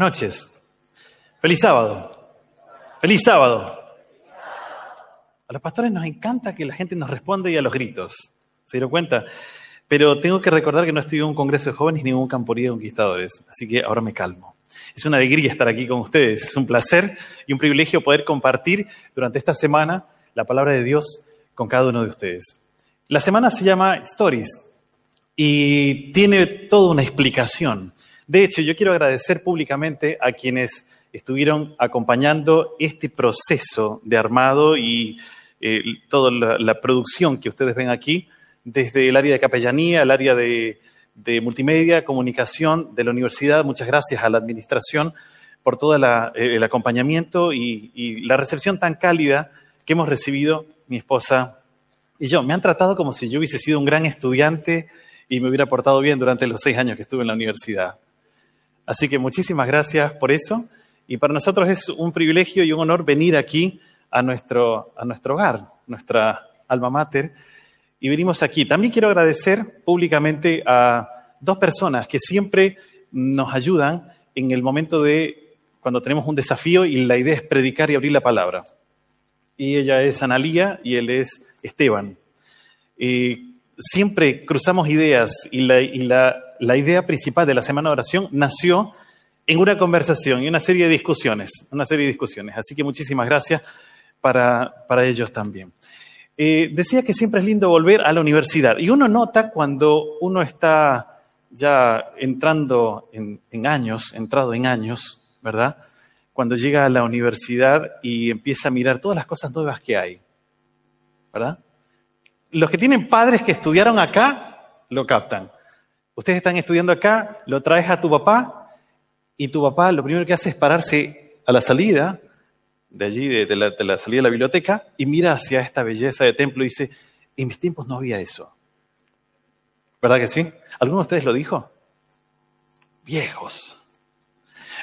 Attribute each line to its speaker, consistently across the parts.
Speaker 1: Noches. Feliz sábado. Feliz sábado. A los pastores nos encanta que la gente nos responda y a los gritos. ¿Se dieron cuenta? Pero tengo que recordar que no estoy en un congreso de jóvenes ni en un camporía de conquistadores. Así que ahora me calmo. Es una alegría estar aquí con ustedes. Es un placer y un privilegio poder compartir durante esta semana la palabra de Dios con cada uno de ustedes. La semana se llama Stories y tiene toda una explicación. De hecho, yo quiero agradecer públicamente a quienes estuvieron acompañando este proceso de armado y eh, toda la, producción que ustedes ven aquí, desde el área de capellanía, el área de, multimedia, comunicación de la universidad. Muchas gracias a la administración por todo el acompañamiento y, y la recepción tan cálida que hemos recibido mi esposa y yo. Me han tratado como si yo hubiese sido un gran estudiante y me hubiera portado bien durante los seis años que estuve en la universidad. Así que muchísimas gracias por eso. Y para nosotros es un privilegio y un honor venir aquí a nuestro, a nuestro hogar, nuestra alma mater. Y venimos aquí. También quiero agradecer públicamente a dos personas que siempre nos ayudan en el momento de cuando tenemos un desafío y la idea es predicar y abrir la palabra. Y ella es Analía y él es Esteban. Siempre cruzamos ideas y la, idea principal de la semana de oración nació en una conversación y una serie de discusiones, una serie de discusiones. Así que muchísimas gracias para, ellos también. Eh, decía que siempre es lindo volver a la universidad y uno nota cuando uno está ya entrando en, en años, entrado en años, ¿verdad? Cuando llega a la universidad y empieza a mirar todas las cosas nuevas que hay, ¿verdad? Los que tienen padres que estudiaron acá lo captan. Ustedes están estudiando acá, lo traes a tu papá y tu papá lo primero que hace es pararse a la salida de allí, de, la, salida de la biblioteca, y mira hacia esta belleza de templo y dice, en mis tiempos no había eso. ¿Verdad que sí? ¿Alguno de ustedes lo dijo? Viejos.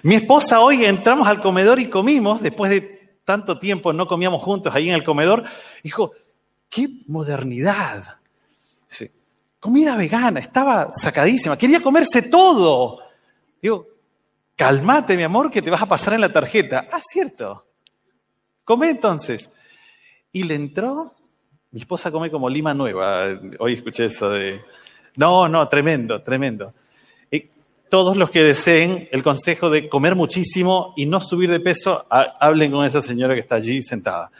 Speaker 1: Mi esposa hoy entramos al comedor y comimos, después de tanto tiempo no comíamos juntos ahí en el comedor, dijo, qué modernidad. Sí comida vegana, estaba sacadísima, quería comerse todo. Digo, calmate, mi amor, que te vas a pasar en la tarjeta. Ah, cierto. Come entonces. Y le entró, mi esposa come como lima nueva. Hoy escuché eso de... No, no, tremendo, tremendo. Y todos los que deseen el consejo de comer muchísimo y no subir de peso, hablen con esa señora que está allí sentada.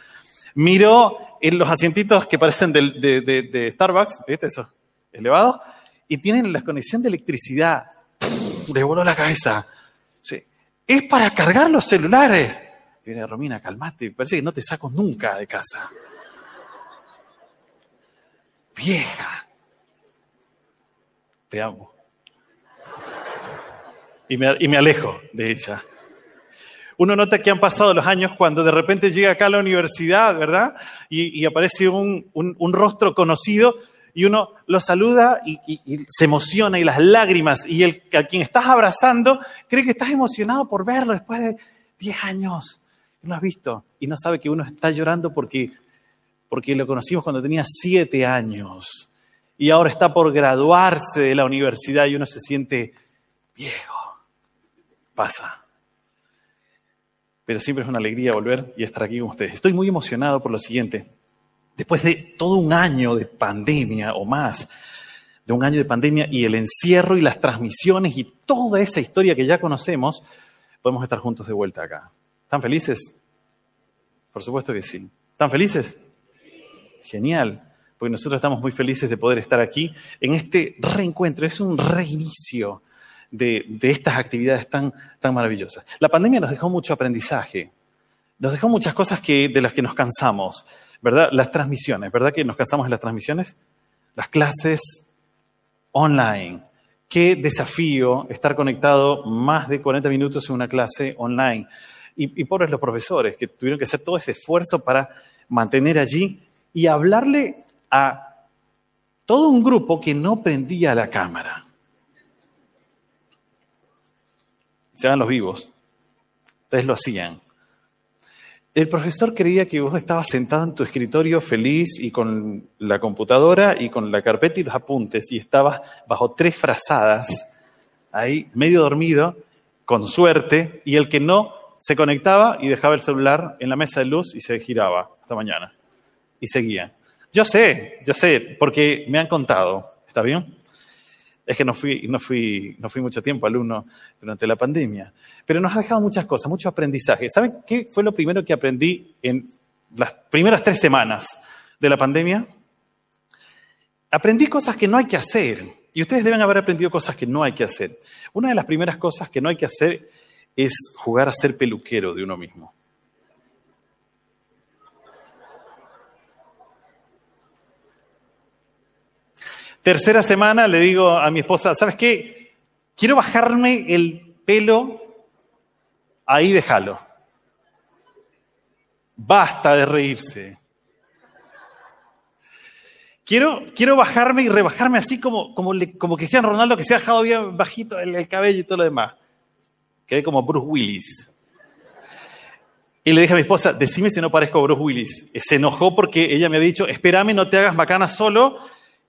Speaker 1: Miró en los asientitos que parecen de, de, de Starbucks, ¿viste eso? elevado, y tienen la conexión de electricidad. Le voló la cabeza. Sí. Es para cargar los celulares. Y viene Romina, calmate, parece que no te saco nunca de casa. Vieja. Te amo. Y me, y me alejo de ella. Uno nota que han pasado los años cuando de repente llega acá a la universidad, ¿verdad? Y, aparece un, un rostro conocido y uno lo saluda y, se emociona y las lágrimas y el a quien estás abrazando cree que estás emocionado por verlo después de 10 años. No has visto y no sabe que uno está llorando porque, porque lo conocimos cuando tenía 7 años y ahora está por graduarse de la universidad y uno se siente viejo. Pasa. Pero siempre es una alegría volver y estar aquí con ustedes. Estoy muy emocionado por lo siguiente después de todo un año de pandemia o más, de un año de pandemia y el encierro y las transmisiones y toda esa historia que ya conocemos, podemos estar juntos de vuelta acá. ¿Están felices? Por supuesto que sí. ¿Están felices? Genial, porque nosotros estamos muy felices de poder estar aquí en este reencuentro. Es un reinicio de, estas actividades tan, tan maravillosas. La pandemia nos dejó mucho aprendizaje, nos dejó muchas cosas que, de las que nos cansamos. ¿verdad? Las transmisiones, ¿verdad que nos casamos en las transmisiones? Las clases online. Qué desafío estar conectado más de 40 minutos en una clase online. Y, y pobres los profesores que tuvieron que hacer todo ese esfuerzo para mantener allí y hablarle a todo un grupo que no prendía la cámara. Se hagan los vivos. Ustedes lo hacían. El profesor creía que vos estabas sentado en tu escritorio feliz y con la computadora y con la carpeta y los apuntes y estabas bajo tres frazadas, ahí medio dormido, con suerte, y el que no se conectaba y dejaba el celular en la mesa de luz y se giraba hasta mañana. Y seguía. Yo sé, yo sé, porque me han contado, ¿está bien? Es que no fui, no fui, no fui mucho tiempo alumno durante la pandemia, pero nos ha dejado muchas cosas, mucho aprendizaje. ¿Saben qué fue lo primero que aprendí en las primeras tres semanas de la pandemia? Aprendí cosas que no hay que hacer. Y ustedes deben haber aprendido cosas que no hay que hacer. Una de las primeras cosas que no hay que hacer es jugar a ser peluquero de uno mismo. Tercera semana le digo a mi esposa, ¿sabes qué? Quiero bajarme el pelo, ahí déjalo. Basta de reírse. Quiero, quiero bajarme y rebajarme así como, como, Cristiano Ronaldo que se ha dejado bien bajito el, el cabello y todo lo demás. Quedé como Bruce Willis. Y le dije a mi esposa, decime si no parezco Bruce Willis. Se enojó porque ella me había dicho, espérame, no te hagas macana solo,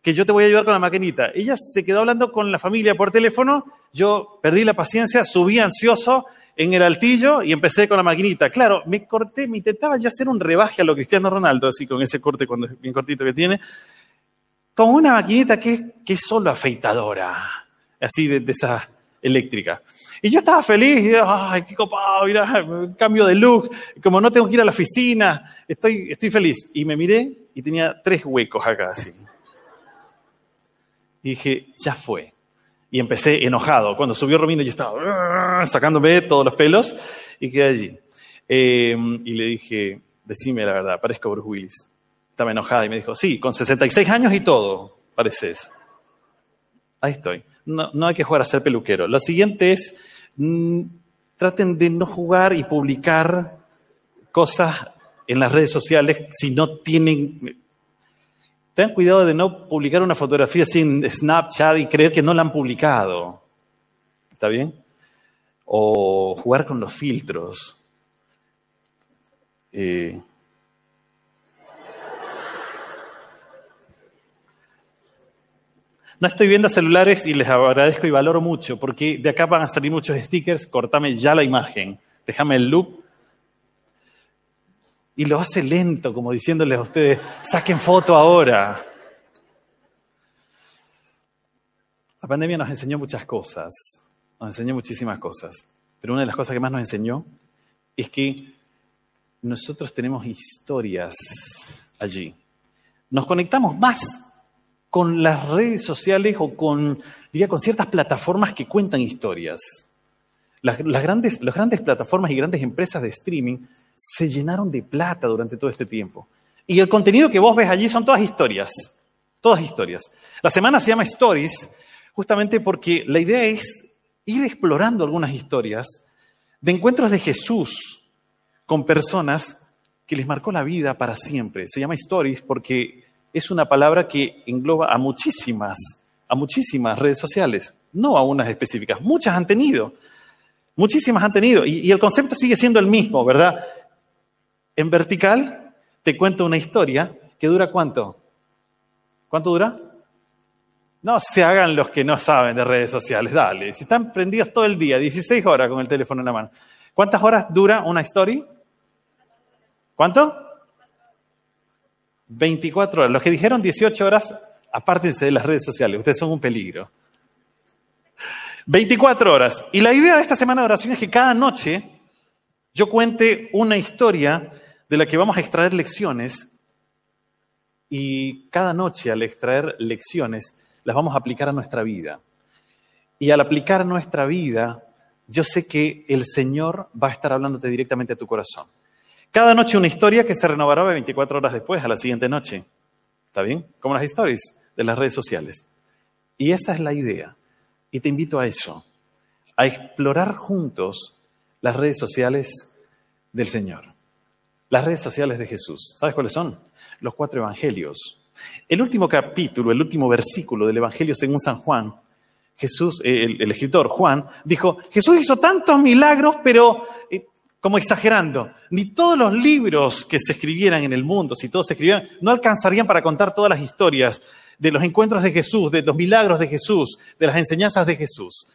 Speaker 1: que yo te voy a ayudar con la maquinita. Ella se quedó hablando con la familia por teléfono, yo perdí la paciencia, subí ansioso en el altillo y empecé con la maquinita. Claro, me corté, me intentaba yo hacer un rebaje a lo Cristiano Ronaldo, así con ese corte cuando, bien cortito que tiene, con una maquinita que, es solo afeitadora, así de, esa eléctrica. Y yo estaba feliz, y, ay, qué copado, mira, cambio de look, como no tengo que ir a la oficina, estoy, estoy feliz. Y me miré y tenía tres huecos acá, así. Y dije, ya fue. Y empecé enojado. Cuando subió Romina, yo estaba sacándome todos los pelos y quedé allí. Eh, y le dije, decime la verdad, parezco Bruce Willis. Estaba enojada y me dijo, sí, con 66 años y todo, pareces. Ahí estoy no, no hay que jugar a ser peluquero. Lo siguiente es, mmm, traten de no jugar y publicar cosas en las redes sociales si no tienen... Tengan cuidado de no publicar una fotografía sin Snapchat y creer que no la han publicado. ¿Está bien? O jugar con los filtros. Eh, No estoy viendo celulares y les agradezco y valoro mucho, porque de acá van a salir muchos stickers, cortame ya la imagen, déjame el loop. Y lo hace lento, como diciéndoles a ustedes, saquen foto ahora. La pandemia nos enseñó muchas cosas, nos enseñó muchísimas cosas, pero una de las cosas que más nos enseñó es que nosotros tenemos historias allí. Nos conectamos más con las redes sociales o con, diría, con ciertas plataformas que cuentan historias. Las, grandes, las grandes plataformas y grandes empresas de streaming se llenaron de plata durante todo este tiempo. Y el contenido que vos ves allí son todas historias, todas historias. La semana se llama Stories justamente porque la idea es ir explorando algunas historias de encuentros de Jesús con personas que les marcó la vida para siempre. Se llama Stories porque es una palabra que engloba a muchísimas, a muchísimas redes sociales, no a unas específicas. Muchas han tenido, muchísimas han tenido, y, el concepto sigue siendo el mismo, ¿verdad? En vertical te cuento una historia que dura cuánto? ¿Cuánto dura? No se hagan los que no saben de redes sociales, dale. Si están prendidos todo el día, 16 horas con el teléfono en la mano. ¿Cuántas horas dura una story? ¿Cuánto? 24 horas. Los que dijeron 18 horas, apártense de las redes sociales, ustedes son un peligro. 24 horas. Y la idea de esta semana de oración es que cada noche yo cuente una historia de la que vamos a extraer lecciones y cada noche al extraer lecciones las vamos a aplicar a nuestra vida. Y al aplicar a nuestra vida, yo sé que el Señor va a estar hablándote directamente a tu corazón. Cada noche una historia que se renovará 24 horas después, a la siguiente noche. ¿Está bien? Como las historias de las redes sociales. Y esa es la idea. Y te invito a eso, a explorar juntos las redes sociales del Señor. Las redes sociales de Jesús. ¿Sabes cuáles son? Los cuatro evangelios. El último capítulo, el último versículo del Evangelio según San Juan, Jesús, el, el escritor Juan, dijo, Jesús hizo tantos milagros, pero eh, como exagerando, ni todos los libros que se escribieran en el mundo, si todos se escribieran, no alcanzarían para contar todas las historias de los encuentros de Jesús, de los milagros de Jesús, de las enseñanzas de Jesús.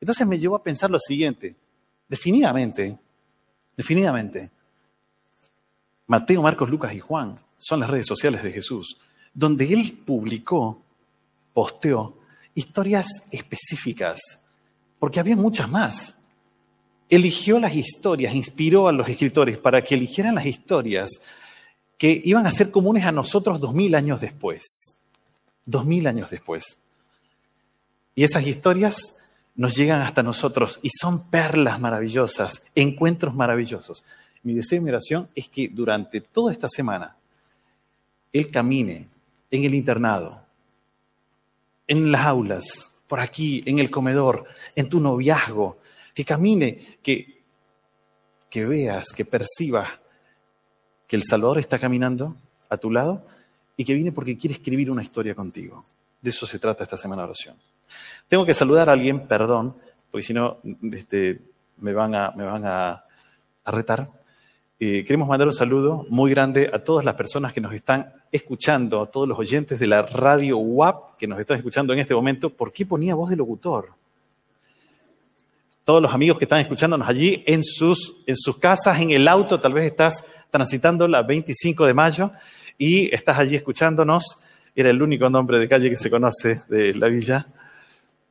Speaker 1: Entonces me llevó a pensar lo siguiente, definitivamente, definitivamente, Mateo, Marcos, Lucas y Juan son las redes sociales de Jesús, donde él publicó, posteó historias específicas, porque había muchas más. Eligió las historias, inspiró a los escritores para que eligieran las historias que iban a ser comunes a nosotros dos mil años después. Dos mil años después. Y esas historias nos llegan hasta nosotros y son perlas maravillosas, encuentros maravillosos. Mi deseo y mi oración es que durante toda esta semana Él camine en el internado, en las aulas, por aquí, en el comedor, en tu noviazgo, que camine, que, que veas, que percibas que el Salvador está caminando a tu lado y que viene porque quiere escribir una historia contigo. De eso se trata esta semana de oración. Tengo que saludar a alguien, perdón, porque si no este, me van a, retar. Eh, queremos mandar un saludo muy grande a todas las personas que nos están escuchando, a todos los oyentes de la radio WAP que nos están escuchando en este momento. ¿Por qué ponía voz de locutor? Todos los amigos que están escuchándonos allí en en sus casas, en el auto, tal vez estás transitando la 25 de mayo y estás allí escuchándonos. Era el único nombre de calle que se conoce de la villa.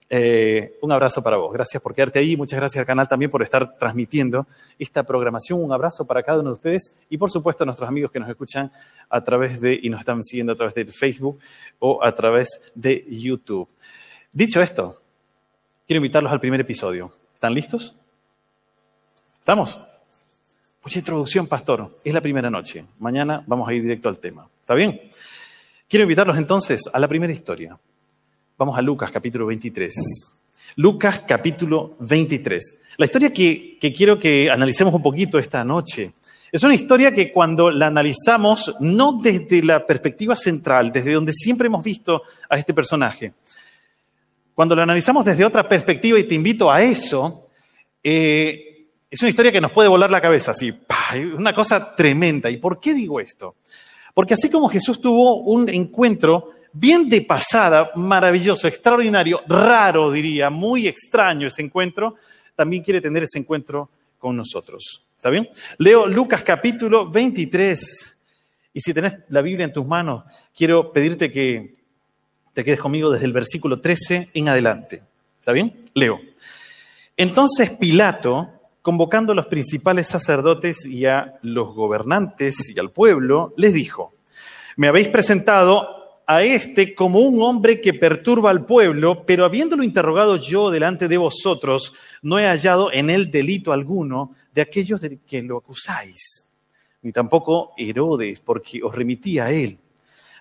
Speaker 1: Eh, un abrazo para vos. Gracias por quedarte ahí. Muchas gracias al canal también por estar transmitiendo esta programación. Un abrazo para cada uno de ustedes y, por supuesto, a nuestros amigos que nos escuchan a través de y nos están siguiendo a través de Facebook o a través de YouTube. Dicho esto, quiero invitarlos al primer episodio. ¿Están listos? ¿Estamos? Mucha introducción, pastor. Es la primera noche. Mañana vamos a ir directo al tema. ¿Está bien? Quiero invitarlos entonces a la primera historia. Vamos a Lucas capítulo 23. Lucas capítulo 23. La historia que, quiero que analicemos un poquito esta noche es una historia que cuando la analizamos, no desde la perspectiva central, desde donde siempre hemos visto a este personaje, cuando la analizamos desde otra perspectiva, y te invito a eso, eh, es una historia que nos puede volar la cabeza, así, una cosa tremenda. ¿Y por qué digo esto? Porque así como Jesús tuvo un encuentro bien de pasada, maravilloso, extraordinario, raro diría, muy extraño ese encuentro, también quiere tener ese encuentro con nosotros. ¿Está bien? Leo Lucas capítulo 23. Y si tenés la Biblia en tus manos, quiero pedirte que te quedes conmigo desde el versículo 13 en adelante. ¿Está bien? Leo. Entonces Pilato, convocando a los principales sacerdotes y a los gobernantes y al pueblo, les dijo, me habéis presentado a este como un hombre que perturba al pueblo, pero habiéndolo interrogado yo delante de vosotros, no he hallado en él delito alguno de aquellos de que lo acusáis, ni tampoco Herodes, porque os remití a él.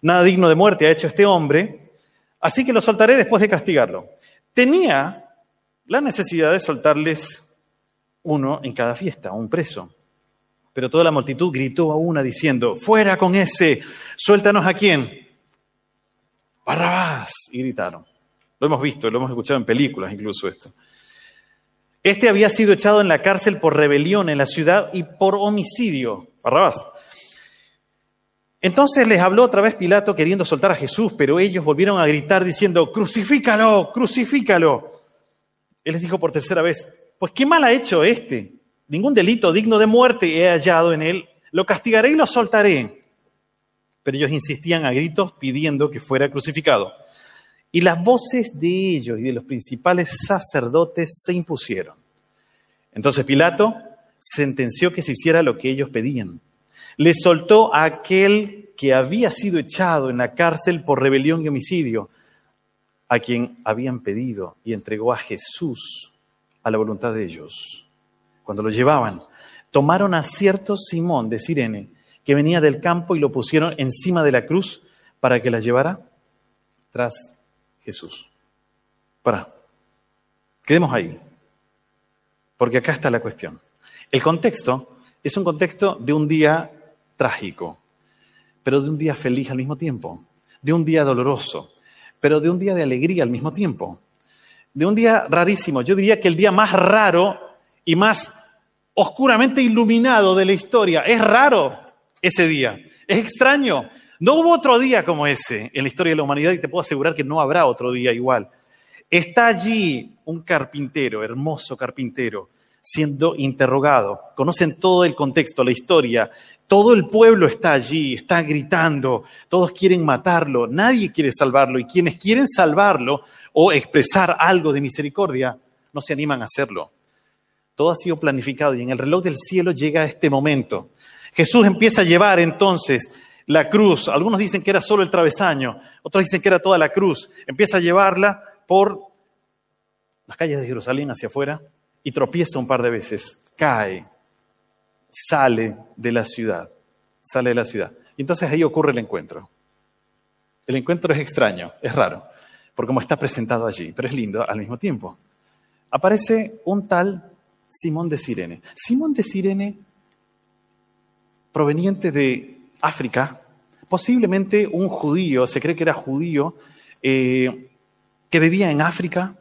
Speaker 1: Nada digno de muerte ha hecho este hombre, así que lo soltaré después de castigarlo. Tenía la necesidad de soltarles uno en cada fiesta, un preso. Pero toda la multitud gritó a una diciendo, fuera con ese, suéltanos a quién Barrabás, y gritaron. Lo hemos visto, lo hemos escuchado en películas incluso esto. Este había sido echado en la cárcel por rebelión en la ciudad y por homicidio. Barrabás. Entonces les habló otra vez Pilato queriendo soltar a Jesús, pero ellos volvieron a gritar diciendo, crucifícalo, crucifícalo. Él les dijo por tercera vez, pues qué mal ha hecho este. Ningún delito digno de muerte he hallado en él. Lo castigaré y lo soltaré pero ellos insistían a gritos pidiendo que fuera crucificado. Y las voces de ellos y de los principales sacerdotes se impusieron. Entonces Pilato sentenció que se hiciera lo que ellos pedían. Le soltó a aquel que había sido echado en la cárcel por rebelión y homicidio, a quien habían pedido, y entregó a Jesús a la voluntad de ellos. Cuando lo llevaban, tomaron a cierto Simón de Sirene, que venía del campo y lo pusieron encima de la cruz para que la llevara tras Jesús. Para, quedemos ahí, porque acá está la cuestión. El contexto es un contexto de un día trágico, pero de un día feliz al mismo tiempo, de un día doloroso, pero de un día de alegría al mismo tiempo, de un día rarísimo. Yo diría que el día más raro y más oscuramente iluminado de la historia. Es raro, ese día. Es extraño. No hubo otro día como ese en la historia de la humanidad y te puedo asegurar que no habrá otro día igual. Está allí un carpintero, hermoso carpintero, siendo interrogado. Conocen todo el contexto, la historia. Todo el pueblo está allí, está gritando, todos quieren matarlo, nadie quiere salvarlo y quienes quieren salvarlo o expresar algo de misericordia no se animan a hacerlo. Todo ha sido planificado y en el reloj del cielo llega este momento. Jesús empieza a llevar entonces la cruz. Algunos dicen que era solo el travesaño, otros dicen que era toda la cruz. Empieza a llevarla por las calles de Jerusalén hacia afuera y tropieza un par de veces, cae, sale de la ciudad, sale de la ciudad. Y entonces ahí ocurre el encuentro. El encuentro es extraño, es raro, por cómo está presentado allí, pero es lindo al mismo tiempo. Aparece un tal Simón de Sirene. Simón de Sirene, proveniente de África, posiblemente un judío, se cree que era judío, eh, que vivía en África,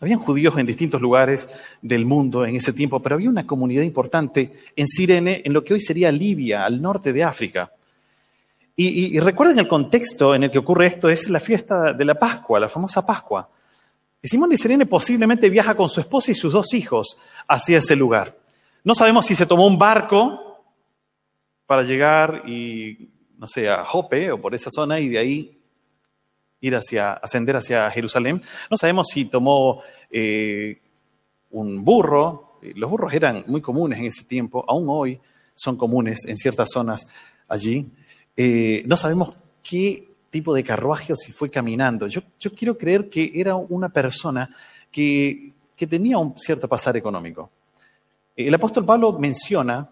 Speaker 1: habían judíos en distintos lugares del mundo en ese tiempo, pero había una comunidad importante en Sirene, en lo que hoy sería Libia, al norte de África. Y, recuerden el contexto en el que ocurre esto, es la fiesta de la Pascua, la famosa Pascua. Y Simón de Sirene posiblemente viaja con su esposa y sus dos hijos hacia ese lugar. No sabemos si se tomó un barco para llegar y, no sé, a Jope o por esa zona y de ahí ir hacia, ascender hacia Jerusalén. No sabemos si tomó eh, un burro. Los burros eran muy comunes en ese tiempo, aún hoy son comunes en ciertas zonas allí. Eh, no sabemos qué tipo de carruaje o si fue caminando. Yo, quiero creer que era una persona que, tenía un cierto pasar económico. El apóstol Pablo menciona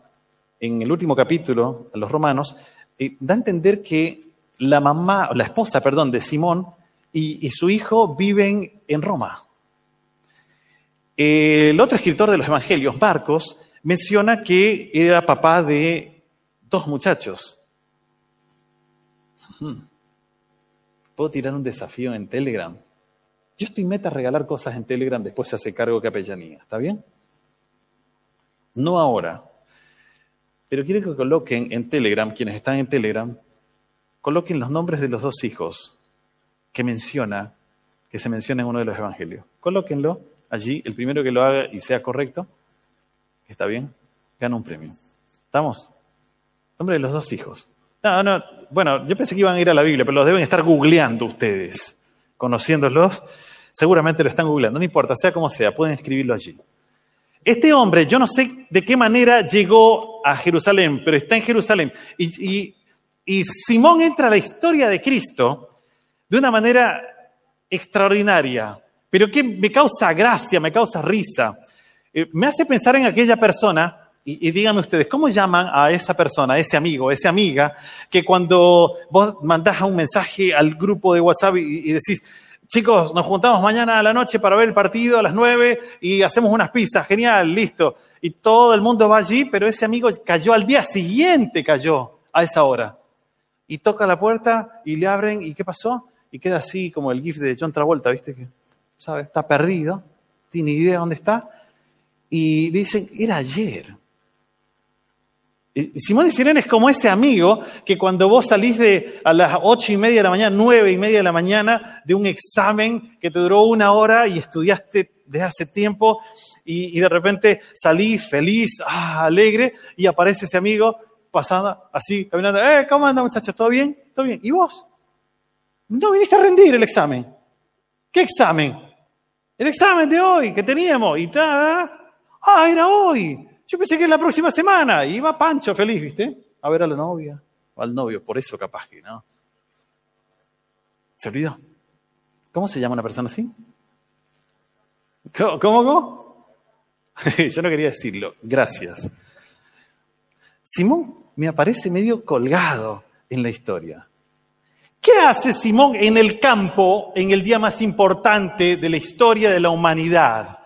Speaker 1: en el último capítulo, a los romanos, eh, da a entender que la mamá, la esposa, perdón, de Simón y, su hijo viven en Roma. El otro escritor de los evangelios, Marcos, menciona que era papá de dos muchachos. Hmm. ¿Puedo tirar un desafío en Telegram? Yo estoy meta a regalar cosas en Telegram, después se hace cargo capellanía, ¿está bien? No ahora. Pero quiero que coloquen en Telegram, quienes están en Telegram, coloquen los nombres de los dos hijos que menciona, que se menciona en uno de los evangelios. Colóquenlo allí, el primero que lo haga y sea correcto, está bien, gana un premio. ¿Estamos? Nombre de los dos hijos. No, no, bueno, yo pensé que iban a ir a la Biblia, pero los deben estar googleando ustedes, conociéndolos. Seguramente lo están googleando, no importa, sea como sea, pueden escribirlo allí. Este hombre, yo no sé de qué manera llegó a Jerusalén, pero está en Jerusalén. Y, Simón entra a la historia de Cristo de una manera extraordinaria, pero que me causa gracia, me causa risa. Eh, me hace pensar en aquella persona, y, díganme ustedes, ¿cómo llaman a esa persona, a ese amigo, a esa amiga, que cuando vos mandás un mensaje al grupo de WhatsApp y, y decís, chicos, nos juntamos mañana a la noche para ver el partido a las nueve y hacemos unas pizzas, genial, listo. Y todo el mundo va allí, pero ese amigo cayó al día siguiente, cayó a esa hora. Y toca la puerta y le abren, ¿y qué pasó? Y queda así como el gif de John Travolta, ¿viste? Que, ¿sabe? Está perdido, tiene idea dónde está. Y dicen, era ayer. Simón de Sirene es como ese amigo que cuando vos salís de a las ocho y media de la mañana, nueve y media de la mañana, de un examen que te duró una hora y estudiaste desde hace tiempo, y, de repente salís feliz, ah, alegre, y aparece ese amigo pasando así, caminando, eh, ¿cómo anda muchachos? ¿Todo bien? ¿Todo bien? ¿Y vos? No viniste a rendir el examen. ¿Qué examen? El examen de hoy que teníamos y nada. Ah, era hoy. Yo pensé que era la próxima semana. Iba Pancho feliz, ¿viste? A ver a la novia o al novio. Por eso capaz que, ¿no? ¿Se olvidó? ¿Cómo se llama una persona así? ¿Cómo? ¿Cómo? Yo no quería decirlo. Gracias. Simón me aparece medio colgado en la historia. ¿Qué hace Simón en el campo en el día más importante de la historia de la humanidad?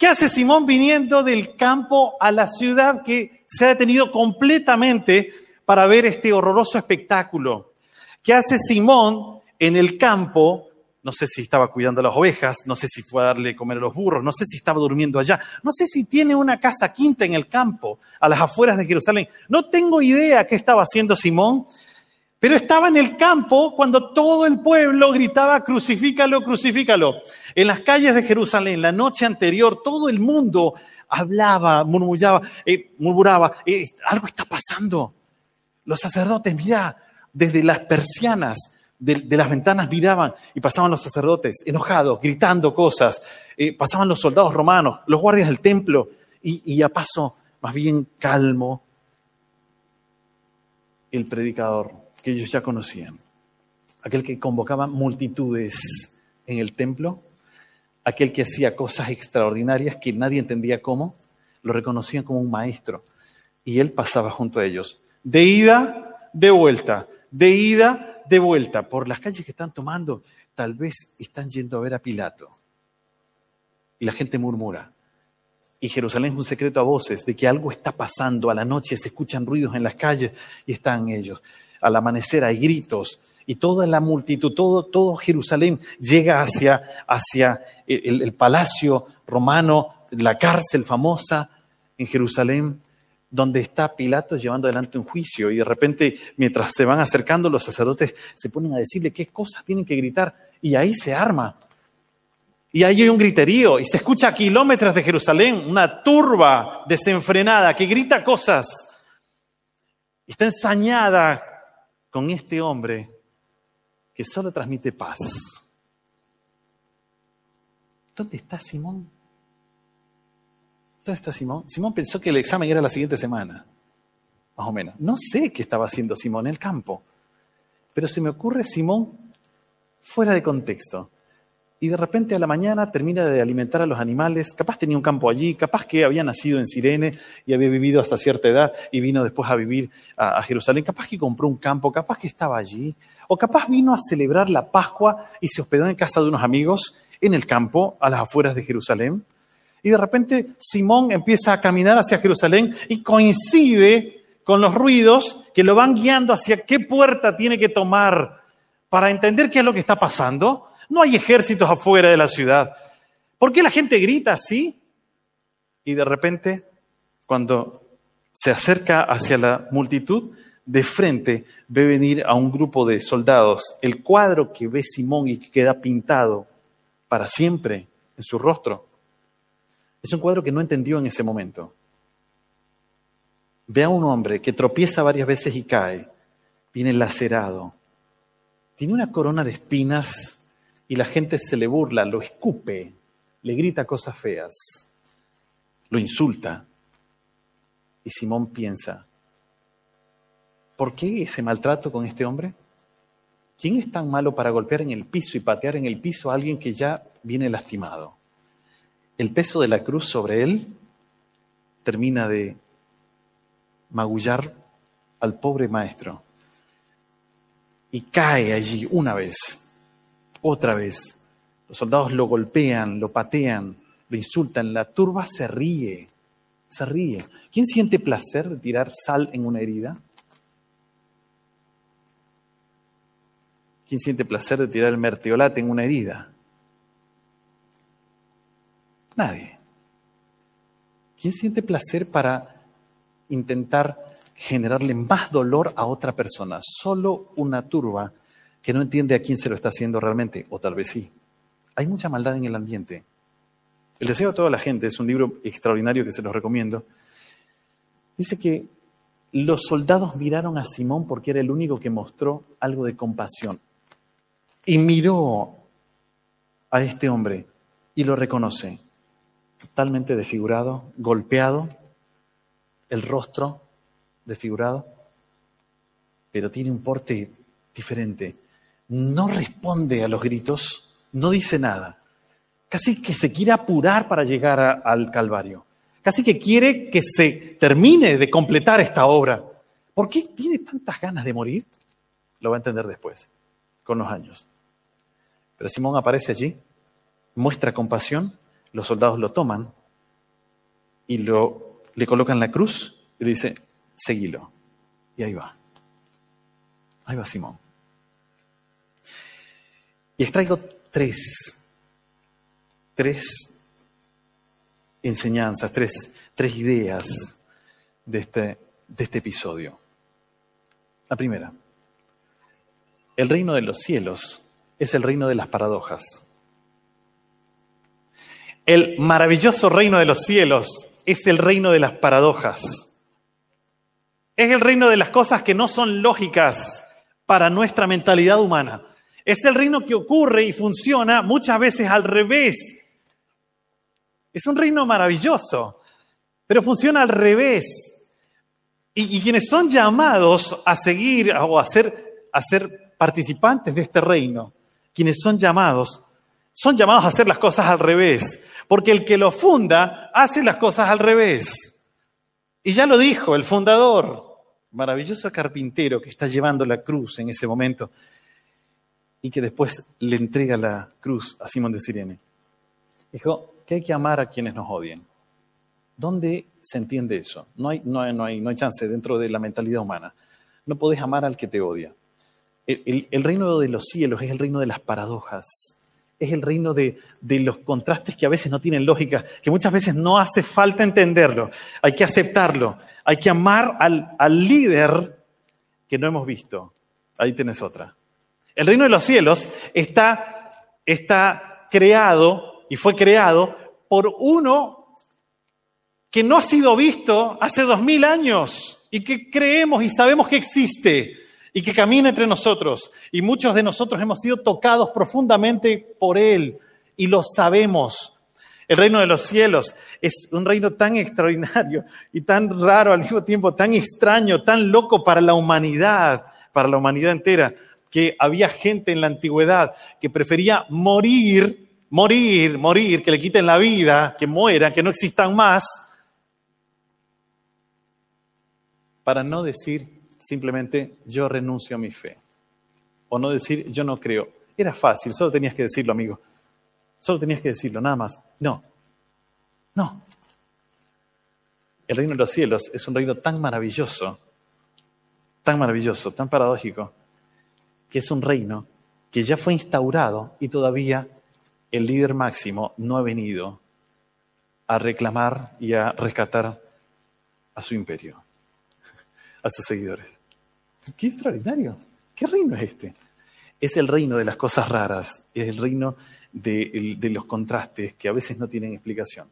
Speaker 1: ¿Qué hace Simón viniendo del campo a la ciudad que se ha detenido completamente para ver este horroroso espectáculo? ¿Qué hace Simón en el campo? No sé si estaba cuidando las ovejas, no sé si fue a darle comer a los burros, no sé si estaba durmiendo allá, no sé si tiene una casa quinta en el campo, a las afueras de Jerusalén. No tengo idea qué estaba haciendo Simón, Pero estaba en el campo cuando todo el pueblo gritaba, crucifícalo, crucifícalo. En las calles de Jerusalén, la noche anterior, todo el mundo hablaba, murmullaba, eh, murmuraba, eh, algo está pasando. Los sacerdotes, mira, desde las persianas de, las ventanas miraban y pasaban los sacerdotes enojados, gritando cosas, eh, pasaban los soldados romanos, los guardias del templo, y, y a paso más bien calmo, el predicador que ellos ya conocían, aquel que convocaba multitudes en el templo, aquel que hacía cosas extraordinarias que nadie entendía cómo, lo reconocían como un maestro y él pasaba junto a ellos, de ida, de vuelta, de ida, de vuelta, por las calles que están tomando, tal vez están yendo a ver a Pilato. Y la gente murmura. Y Jerusalén es un secreto a voces de que algo está pasando. A la noche se escuchan ruidos en las calles y están ellos al amanecer hay gritos y toda la multitud, todo, Jerusalén llega hacia, hacia el, el palacio romano, la cárcel famosa en Jerusalén, donde está Pilato llevando adelante un juicio y de repente mientras se van acercando los sacerdotes se ponen a decirle qué cosas tienen que gritar y ahí se arma. Y ahí hay un griterío y se escucha a kilómetros de Jerusalén una turba desenfrenada que grita cosas. Está ensañada con este hombre que solo transmite paz. ¿Dónde está Simón? ¿Dónde está Simón? Simón pensó que el examen era la siguiente semana, más o menos. No sé qué estaba haciendo Simón en el campo, pero se me ocurre Simón fuera de contexto y de repente a la mañana termina de alimentar a los animales, capaz tenía un campo allí, capaz que había nacido en Sirene y había vivido hasta cierta edad y vino después a vivir a, Jerusalén, capaz que compró un campo, capaz que estaba allí, o capaz vino a celebrar la Pascua y se hospedó en casa de unos amigos en el campo, a las afueras de Jerusalén. Y de repente Simón empieza a caminar hacia Jerusalén y coincide con los ruidos que lo van guiando hacia qué puerta tiene que tomar para entender qué es lo que está pasando no hay ejércitos afuera de la ciudad. ¿Por qué la gente grita así? Y de repente, cuando se acerca hacia la multitud, de frente ve venir a un grupo de soldados. El cuadro que ve Simón y que queda pintado para siempre en su rostro es un cuadro que no entendió en ese momento. Ve a un hombre que tropieza varias veces y cae, viene lacerado, tiene una corona de espinas y la gente se le burla, lo escupe, le grita cosas feas, lo insulta. Y Simón piensa, ¿por qué ese maltrato con este hombre? ¿Quién es tan malo para golpear en el piso y patear en el piso a alguien que ya viene lastimado? El peso de la cruz sobre él termina de magullar al pobre maestro y cae allí una vez otra vez. Los soldados lo golpean, lo patean, lo insultan. La turba se ríe, se ríe. ¿Quién siente placer de tirar sal en una herida? ¿Quién siente placer de tirar el en una herida? Nadie. ¿Quién siente placer para intentar generarle más dolor a otra persona? Solo una turba que no entiende a quién se lo está haciendo realmente, o tal vez sí. Hay mucha maldad en el ambiente. El deseo de toda la gente es un libro extraordinario que se los recomiendo. Dice que los soldados miraron a Simón porque era el único que mostró algo de compasión. Y miró a este hombre y lo reconoce. Totalmente desfigurado, golpeado, el rostro desfigurado, pero tiene un porte diferente no responde a los gritos, no dice nada. Casi que se quiere apurar para llegar al Calvario. Casi que quiere que se termine de completar esta obra. ¿Por qué tiene tantas ganas de morir? Lo va a entender después, con los años. Pero Simón aparece allí, muestra compasión, los soldados lo toman y lo, le colocan la cruz y le dice, seguilo. Y ahí va. Ahí va Simón. Y extraigo tres, tres enseñanzas, tres, tres ideas de este, de este episodio. La primera, El reino de los cielos es el reino de las paradojas. El maravilloso reino de los cielos es el reino de las paradojas. Es el reino de las cosas que no son lógicas para nuestra mentalidad humana. Es el reino que ocurre y funciona muchas veces al revés. Es un reino maravilloso, pero funciona al revés. Y, quienes son llamados a seguir o a ser, a ser participantes de este reino, quienes son llamados, son llamados a hacer las cosas al revés. Porque el que lo funda hace las cosas al revés. Y ya lo dijo el fundador, maravilloso carpintero que está llevando la cruz en ese momento y que después le entrega la cruz a Simón de Sirene. Dijo que hay que amar a quienes nos odian. ¿Dónde se entiende eso? No hay, no hay, no hay, no hay chance dentro de la mentalidad humana. No podés amar al que te odia. El, reino de los cielos es el reino de las paradojas. Es el reino de, de, los contrastes que a veces no tienen lógica, que muchas veces no hace falta entenderlo. Hay que aceptarlo. Hay que amar al, al líder que no hemos visto. Ahí tenés otra. El reino de los cielos está, está creado y fue creado por uno que no ha sido visto hace dos mil años y que creemos y sabemos que existe y que camina entre nosotros. Y muchos de nosotros hemos sido tocados profundamente por Él y lo sabemos. El reino de los cielos es un reino tan extraordinario y tan raro al mismo tiempo, tan extraño, tan loco para la humanidad, para la humanidad entera que había gente en la antigüedad que prefería morir, morir, morir, que le quiten la vida, que mueran, que no existan más, para no decir simplemente yo renuncio a mi fe. O no decir yo no creo. Era fácil, solo tenías que decirlo, amigo. Solo tenías que decirlo, nada más. No, no. El reino de los cielos es un reino tan maravilloso, tan maravilloso, tan paradójico, que es un reino que ya fue instaurado y todavía el líder máximo no ha venido a reclamar y a rescatar a su imperio, a sus seguidores. Qué extraordinario. ¿Qué reino es este? Es el reino de las cosas raras, es el reino de, los contrastes que a veces no tienen explicación.